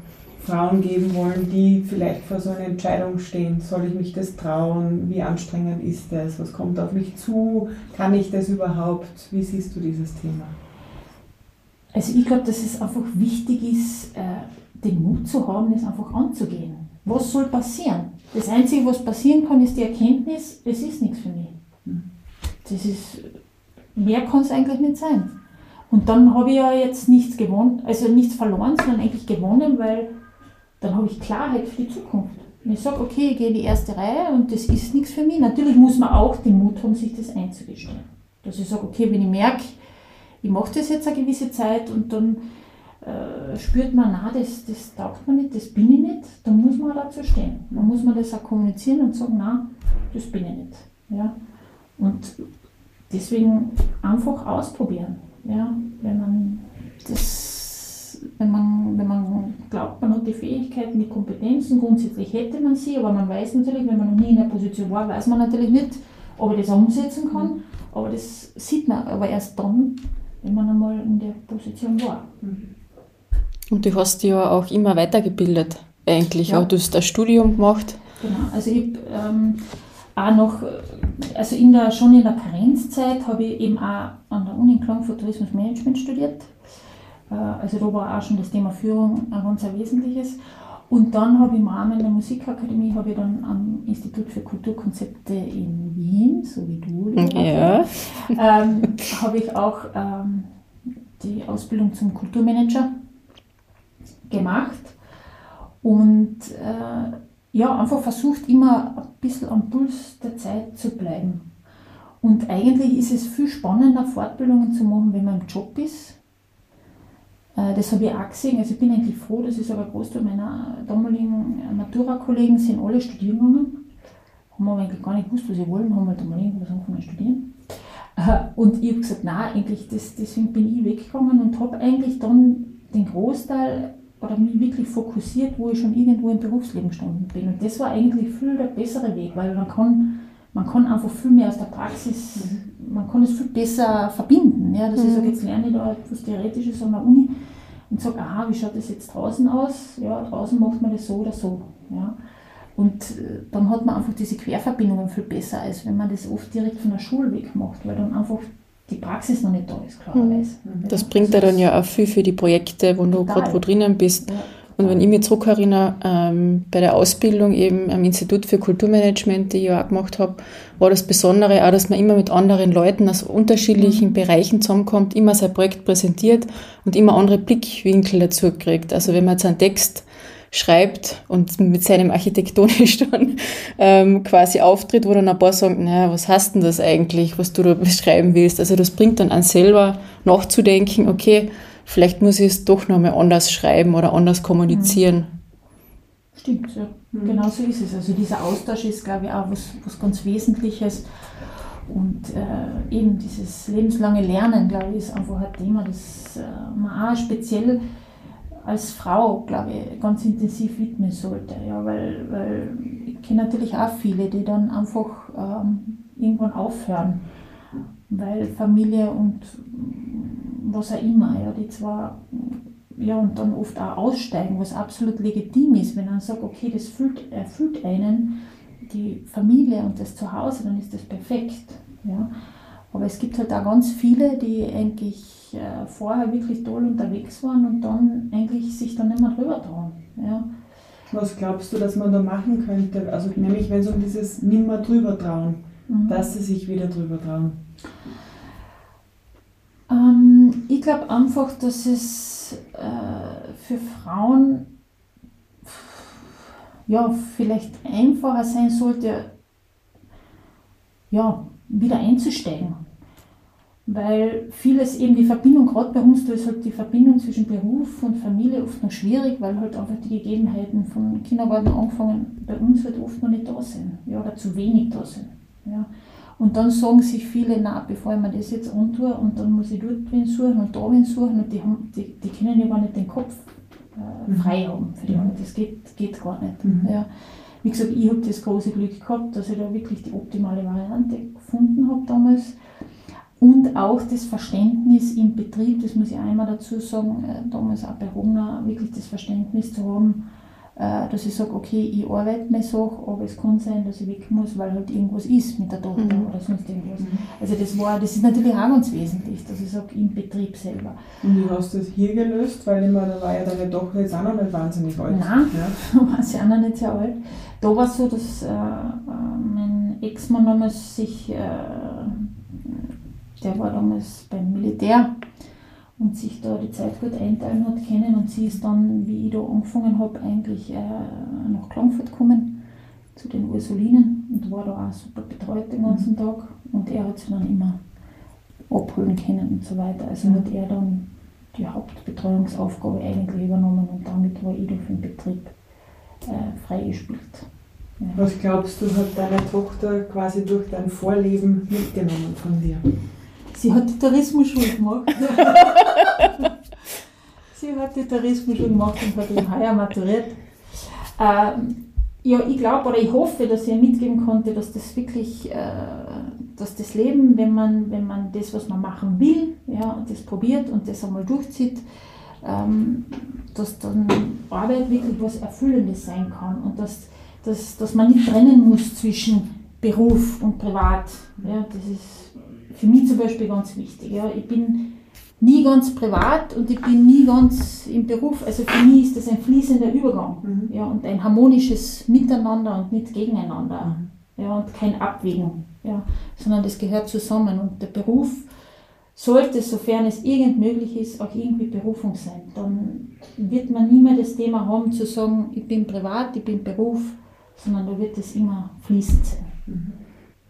Frauen geben wollen, die vielleicht vor so einer Entscheidung stehen? Soll ich mich das trauen? Wie anstrengend ist das? Was kommt auf mich zu? Kann ich das überhaupt? Wie siehst du dieses Thema? Also ich glaube, dass es einfach wichtig ist, äh, den Mut zu haben, es einfach anzugehen. Was soll passieren? Das Einzige, was passieren kann, ist die Erkenntnis, es ist nichts für mich. Das ist, mehr kann es eigentlich nicht sein. Und dann habe ich ja jetzt nichts gewonnen, also nichts verloren, sondern eigentlich gewonnen, weil dann habe ich Klarheit für die Zukunft. Und ich sage, okay, ich gehe in die erste Reihe und das ist nichts für mich. Natürlich muss man auch den Mut haben, sich das einzugestehen. Dass ich sage, okay, wenn ich merke, ich mache das jetzt eine gewisse Zeit und dann äh, spürt man, na, das, das taugt mir nicht, das bin ich nicht, dann muss man dazu stehen. Dann muss man das auch kommunizieren und sagen, na, das bin ich nicht. Ja? Und deswegen einfach ausprobieren. Ja? Wenn man das, wenn man, wenn man glaubt, man hat die Fähigkeiten, die Kompetenzen, grundsätzlich hätte man sie, aber man weiß natürlich, wenn man noch nie in der Position war, weiß man natürlich nicht, ob er das umsetzen kann. Aber das sieht man aber erst dann, wenn man einmal in der Position war. Und du hast dich ja auch immer weitergebildet, eigentlich. Ja. Auch du hast ein Studium gemacht. Genau, also ich ähm, auch noch, also in der, schon in der Karenzzeit habe ich eben auch an der Uni in Klagenfurt Tourismusmanagement studiert. Äh, also da war auch schon das Thema Führung ein ganz ein wesentliches. Und dann habe ich im Rahmen der Musikakademie habe ich dann am Institut für Kulturkonzepte in Wien, so wie du, Ja. ähm, habe ich auch ähm, die Ausbildung zum Kulturmanager gemacht und äh, ja, einfach versucht immer ein bisschen am Puls der Zeit zu bleiben. Und eigentlich ist es viel spannender, Fortbildungen zu machen, wenn man im Job ist. Äh, Das habe ich auch gesehen. Also ich bin eigentlich froh, dass ich ein Großteil meiner damaligen Matura-Kollegen sind alle studieren gegangen. Haben aber eigentlich gar nicht gewusst, was sie wollen, haben halt einmal irgendwas angefangen zu studieren. Äh, Und ich habe gesagt, nein, eigentlich, das, deswegen bin ich weggegangen und habe eigentlich dann den Großteil oder mich wirklich fokussiert, wo ich schon irgendwo im Berufsleben gestanden bin. Und das war eigentlich viel der bessere Weg, weil man kann, man kann einfach viel mehr aus der Praxis, man kann es viel besser verbinden. Ja? Dass ich sage, jetzt lerne ich da etwas Theoretisches an der Uni und sage, aha, wie schaut das jetzt draußen aus? Ja, draußen macht man das so oder so. Ja? Und äh, dann hat man einfach diese Querverbindungen viel besser, als wenn man das oft direkt von der Schule weg macht, weil dann einfach die Praxis noch nicht da ist, klarerweise. Das bringt dir dann ja auch viel für die Projekte, wo du gerade wo drinnen bist. Ja. Und wenn ich mich zurückerinnere, ähm, bei der Ausbildung eben am Institut für Kulturmanagement, die ich auch gemacht habe, war das Besondere auch, dass man immer mit anderen Leuten aus unterschiedlichen Bereichen zusammenkommt, immer sein Projekt präsentiert und immer andere Blickwinkel dazu kriegt. Also wenn man jetzt einen Text schreibt und mit seinem architektonisch dann ähm, quasi auftritt, wo dann ein paar sagen, naja, was hast denn das eigentlich, was du da beschreiben willst? Also das bringt dann an selber nachzudenken, okay, vielleicht muss ich es doch nochmal anders schreiben oder anders kommunizieren. Stimmt, ja. Genau so ist es. Also dieser Austausch ist, glaube ich, auch was, was ganz Wesentliches. Und äh, eben dieses lebenslange Lernen, glaube ich, ist einfach ein Thema, das äh, man auch speziell als Frau, glaube ich, ganz intensiv widmen sollte. Ja, weil, weil ich kenne natürlich auch viele, die dann einfach ähm, irgendwann aufhören, weil Familie und was auch immer, ja, die zwar ja, und dann oft auch aussteigen, was absolut legitim ist, wenn man sagt, okay, das füllt, erfüllt einen die Familie und das Zuhause, dann ist das perfekt. Ja. Aber es gibt halt auch ganz viele, die eigentlich äh, vorher wirklich toll unterwegs waren und dann eigentlich sich dann nicht mehr drüber trauen. Ja. Was glaubst du, dass man da machen könnte? Also nämlich wenn es um dieses nimmer drüber trauen, Mhm. dass sie sich wieder drüber trauen. Ähm, ich glaube einfach, dass es äh, für Frauen ja, vielleicht einfacher sein sollte, ja, wieder einzusteigen. Weil vieles eben die Verbindung, gerade bei uns, da ist halt die Verbindung zwischen Beruf und Familie oft noch schwierig, weil halt einfach die Gegebenheiten von Kindergarten angefangen bei uns halt oft noch nicht da sind. Ja, oder zu wenig da sind. Ja. Und dann sagen sich viele, na, bevor ich mir das jetzt antue und dann muss ich dort wen suchen und da wen suchen und die, haben, die, die können ja gar nicht den Kopf äh, frei haben für die anderen. Das geht, geht gar nicht. Mhm. Ja. Wie gesagt, ich habe das große Glück gehabt, dass ich da wirklich die optimale Variante gefunden habe damals. Und auch das Verständnis im Betrieb, das muss ich einmal dazu sagen, äh, damals auch bei Rogner, wirklich das Verständnis zu haben, äh, dass ich sage, okay, ich arbeite meine Sache, aber es kann sein, dass ich weg muss, weil halt irgendwas ist mit der Tochter Mhm. oder sonst irgendwas. Also das war, das ist natürlich auch ganz wesentlich, dass ich sage, im Betrieb selber. Und wie hast du das hier gelöst? Weil ich meine, da war ja deine Tochter jetzt auch noch nicht wahnsinnig alt. Nein. Ja. Da war sie auch noch nicht sehr alt. Da war es so, dass äh, äh, mein Ex-Mann damals sich, äh, der war damals beim Militär und sich da die Zeit gut einteilen hat können und sie ist dann, wie ich da angefangen habe, eigentlich äh, nach Klagenfurt gekommen zu den Ursulinen und war da auch super betreut den ganzen Tag und er hat sich dann immer abholen können und so weiter. Also hat er dann die Hauptbetreuungsaufgabe eigentlich übernommen und damit war ich auf dem Betrieb äh, freigespielt. Ja. Was glaubst du, hat deine Tochter quasi durch dein Vorleben mitgenommen von dir? Sie hat die Tourismusschule gemacht. Sie hat die Tourismusschule gemacht und hat im Heuer maturiert. Ähm, ja, ich glaube oder ich hoffe, dass ich ihr mitgeben konnte, dass das wirklich, äh, dass das Leben, wenn man, wenn man das, was man machen will, ja, das probiert und das einmal durchzieht, ähm, dass dann Arbeit wirklich was Erfüllendes sein kann und dass, dass, dass man nicht trennen muss zwischen Beruf und Privat. Ja, das ist für mich zum Beispiel ganz wichtig. Ja. Ich bin nie ganz privat und ich bin nie ganz im Beruf. Also für mich ist das ein fließender Übergang mhm. ja, und ein harmonisches Miteinander und nicht gegeneinander. Mhm. Ja, und kein Abwägen, ja, sondern das gehört zusammen. Und der Beruf sollte, sofern es irgend möglich ist, auch irgendwie Berufung sein. Dann wird man nie mehr das Thema haben zu sagen, ich bin privat, ich bin Beruf, sondern da wird es immer fließend sein. Mhm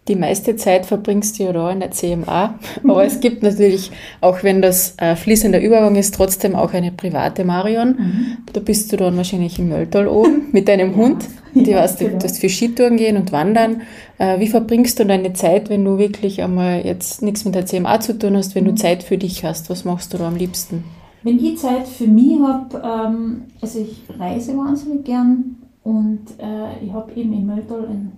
die meiste Zeit verbringst du ja da in der CMA. Aber es gibt natürlich, auch wenn das äh, fließender Übergang ist, trotzdem auch eine private Marion. Mhm. Da bist du dann wahrscheinlich im Mölltal oben mit deinem ja. Hund. Die ja, weißt, du genau. für Skitouren gehen und wandern. Äh, wie verbringst du deine Zeit, wenn du wirklich einmal jetzt nichts mit der CMA zu tun hast, wenn mhm. du Zeit für dich hast? Was machst du da am liebsten? Wenn ich Zeit für mich habe, ähm, also ich reise wahnsinnig gern und äh, ich habe eben in Mölltal ein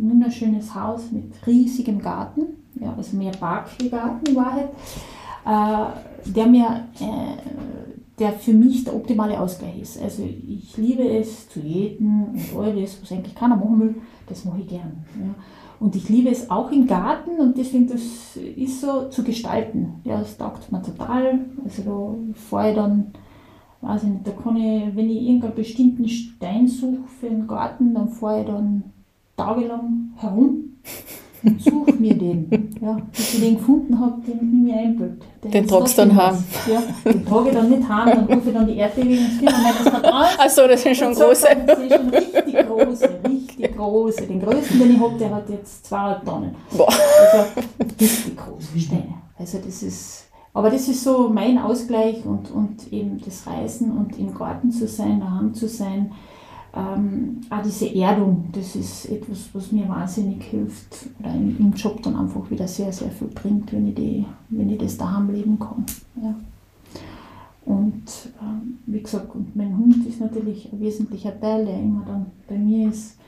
wunderschönes Haus mit riesigem Garten, ja, also mehr Park wie Garten in Wahrheit, äh, der mir, äh, der für mich der optimale Ausgleich ist. Also ich liebe es zu jäten und all das, was eigentlich keiner machen will, das mache ich gern. Ja. Und ich liebe es auch im Garten und deswegen das ist so zu gestalten. Ja, das taugt mir total. Also da fahre ich dann, weiß ich nicht, da kann ich, wenn ich irgendeinen bestimmten Stein suche für den Garten, dann fahre ich dann tagelang herum und suche mir den. Ja, bis ich den gefunden habe, den ich mir einbild. Den tragst du dann heim? Ja, den trage ich dann nicht heim, dann rufe ich dann die Erdbewegungsfirma und meine, das hat alles. Achso, das sind schon große. das sind schon richtig große, richtig große. Den größten, den ich habe, der hat jetzt zweieinhalb Tonnen. Boah. Also richtig große Steine. Also das ist, aber das ist so mein Ausgleich und, und eben das Reisen und im Garten zu sein, daheim zu sein ähm, auch diese Erdung, das ist etwas, was mir wahnsinnig hilft oder im, im, Job dann einfach wieder sehr, sehr viel bringt, wenn ich, die, wenn ich das daheim leben kann. Ja. Und ähm, wie gesagt, und mein Hund ist natürlich ein wesentlicher Teil, der immer dann bei mir ist.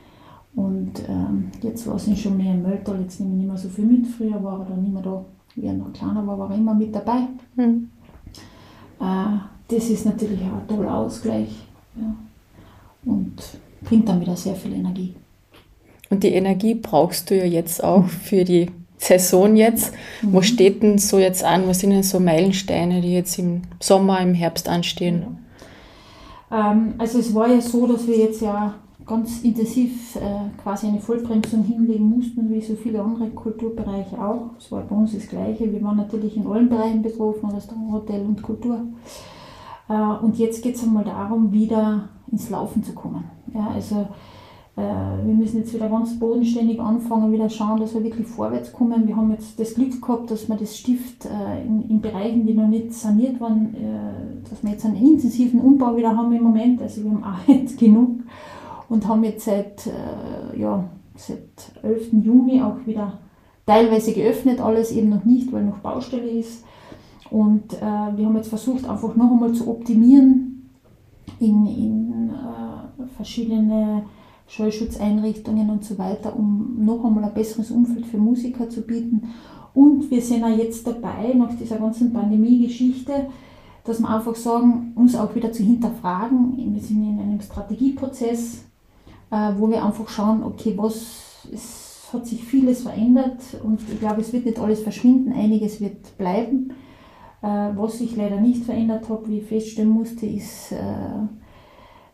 Und ähm, jetzt war es nicht schon mehr im Mölltal, jetzt nehme ich nicht mehr so viel mit. Früher war er dann immer da, wie er noch kleiner war, war er immer mit dabei. Mhm. Äh, das ist natürlich auch ein toller Ausgleich. Ja und bringt dann wieder sehr viel Energie. Und die Energie brauchst du ja jetzt auch für die Saison jetzt. Mhm. Wo steht denn so jetzt an? Was sind denn so Meilensteine, die jetzt im Sommer, im Herbst anstehen? Ähm, also es war ja so, dass wir jetzt ja ganz intensiv äh, quasi eine Vollbremsung hinlegen mussten, wie so viele andere Kulturbereiche auch. Es war bei uns das Gleiche. Wir waren natürlich in allen Bereichen betroffen, Restaurant, Hotel und Kultur. Äh, und jetzt geht es einmal darum, wieder ins Laufen zu kommen. Ja, also äh, wir müssen jetzt wieder ganz bodenständig anfangen, wieder schauen, dass wir wirklich vorwärts kommen. Wir haben jetzt das Glück gehabt, dass wir das Stift äh, in, in, Bereichen, die noch nicht saniert waren, äh, dass wir jetzt einen intensiven Umbau wieder haben im Moment. Also wir haben auch jetzt genug und haben jetzt seit, ja, seit 11. Juni auch wieder teilweise geöffnet, alles eben noch nicht, weil noch Baustelle ist. Und äh, wir haben jetzt versucht, einfach noch einmal zu optimieren, in, in äh, verschiedene Schallschutzeinrichtungen und so weiter, um noch einmal ein besseres Umfeld für Musiker zu bieten. Und wir sind auch jetzt dabei, nach dieser ganzen Pandemie-Geschichte, dass wir einfach sagen, uns auch wieder zu hinterfragen. Wir sind in einem Strategieprozess, äh, wo wir einfach schauen, okay, was es hat sich vieles verändert und ich glaube, es wird nicht alles verschwinden, einiges wird bleiben. Äh, was sich leider nicht verändert hat, wie ich feststellen musste, ist, äh,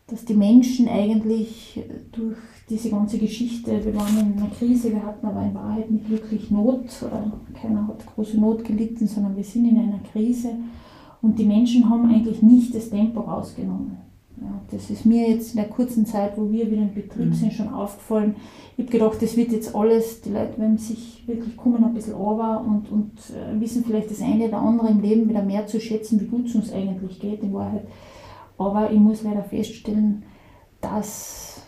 dass die Menschen eigentlich durch diese ganze Geschichte, wir waren in einer Krise, wir hatten aber in Wahrheit nicht wirklich Not, keiner hat große Not gelitten, sondern wir sind in einer Krise und die Menschen haben eigentlich nicht das Tempo rausgenommen. Ja, Das ist mir jetzt in der kurzen Zeit, wo wir wieder im Betrieb Mhm. sind, schon aufgefallen. Ich habe gedacht, das wird jetzt alles, die Leute werden sich wirklich kommen ein bisschen runter und, und äh, wissen vielleicht das eine oder andere im Leben wieder mehr zu schätzen, wie gut es uns eigentlich geht in Wahrheit. Aber ich muss leider feststellen, das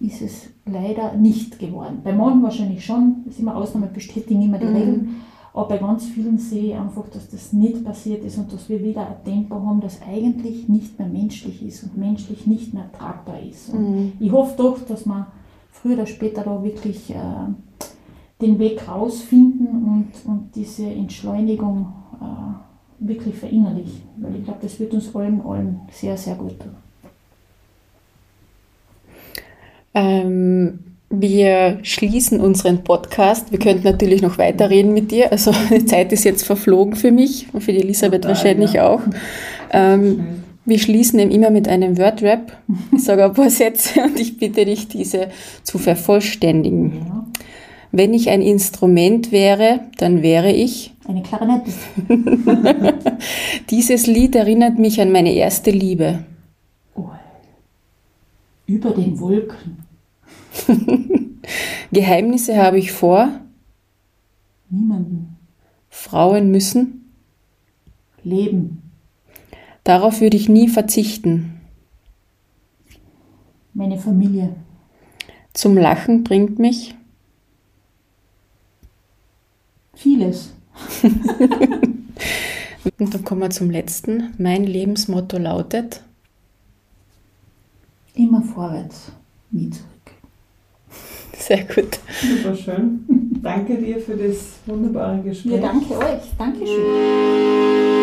ist es leider nicht geworden. Bei manchen wahrscheinlich schon, das ist immer Ausnahme, bestätigen immer die Mhm. Regeln. Aber bei ganz vielen sehe ich einfach, dass das nicht passiert ist und dass wir wieder ein Tempo haben, das eigentlich nicht mehr menschlich ist und menschlich nicht mehr tragbar ist. Mhm. ich hoffe doch, dass wir früher oder später da wirklich äh, den Weg rausfinden und, und diese Entschleunigung äh, wirklich verinnerlichen. Weil ich glaube, das wird uns allen, allen sehr, sehr gut tun. Ähm, wir schließen unseren Podcast. Wir könnten natürlich noch weiterreden mit dir. Also die Zeit ist jetzt verflogen für mich und für die Elisabeth Total, wahrscheinlich ja. auch. Ähm, wir schließen eben immer mit einem Word-Rap. Ich sage ein paar Sätze und ich bitte dich, diese zu vervollständigen. Ja. Wenn ich ein Instrument wäre, dann wäre ich. Eine Klarinette. Dieses Lied erinnert mich an meine erste Liebe. Oh. Über den Wolken. Geheimnisse habe ich vor. Niemanden. Frauen müssen. Leben. Darauf würde ich nie verzichten. Meine Familie. Zum Lachen bringt mich. Vieles. Und dann kommen wir zum letzten. Mein Lebensmotto lautet. Immer vorwärts, zurück. Sehr gut. Super schön. Danke dir für das wunderbare Gespräch. Ja, danke euch. Dankeschön.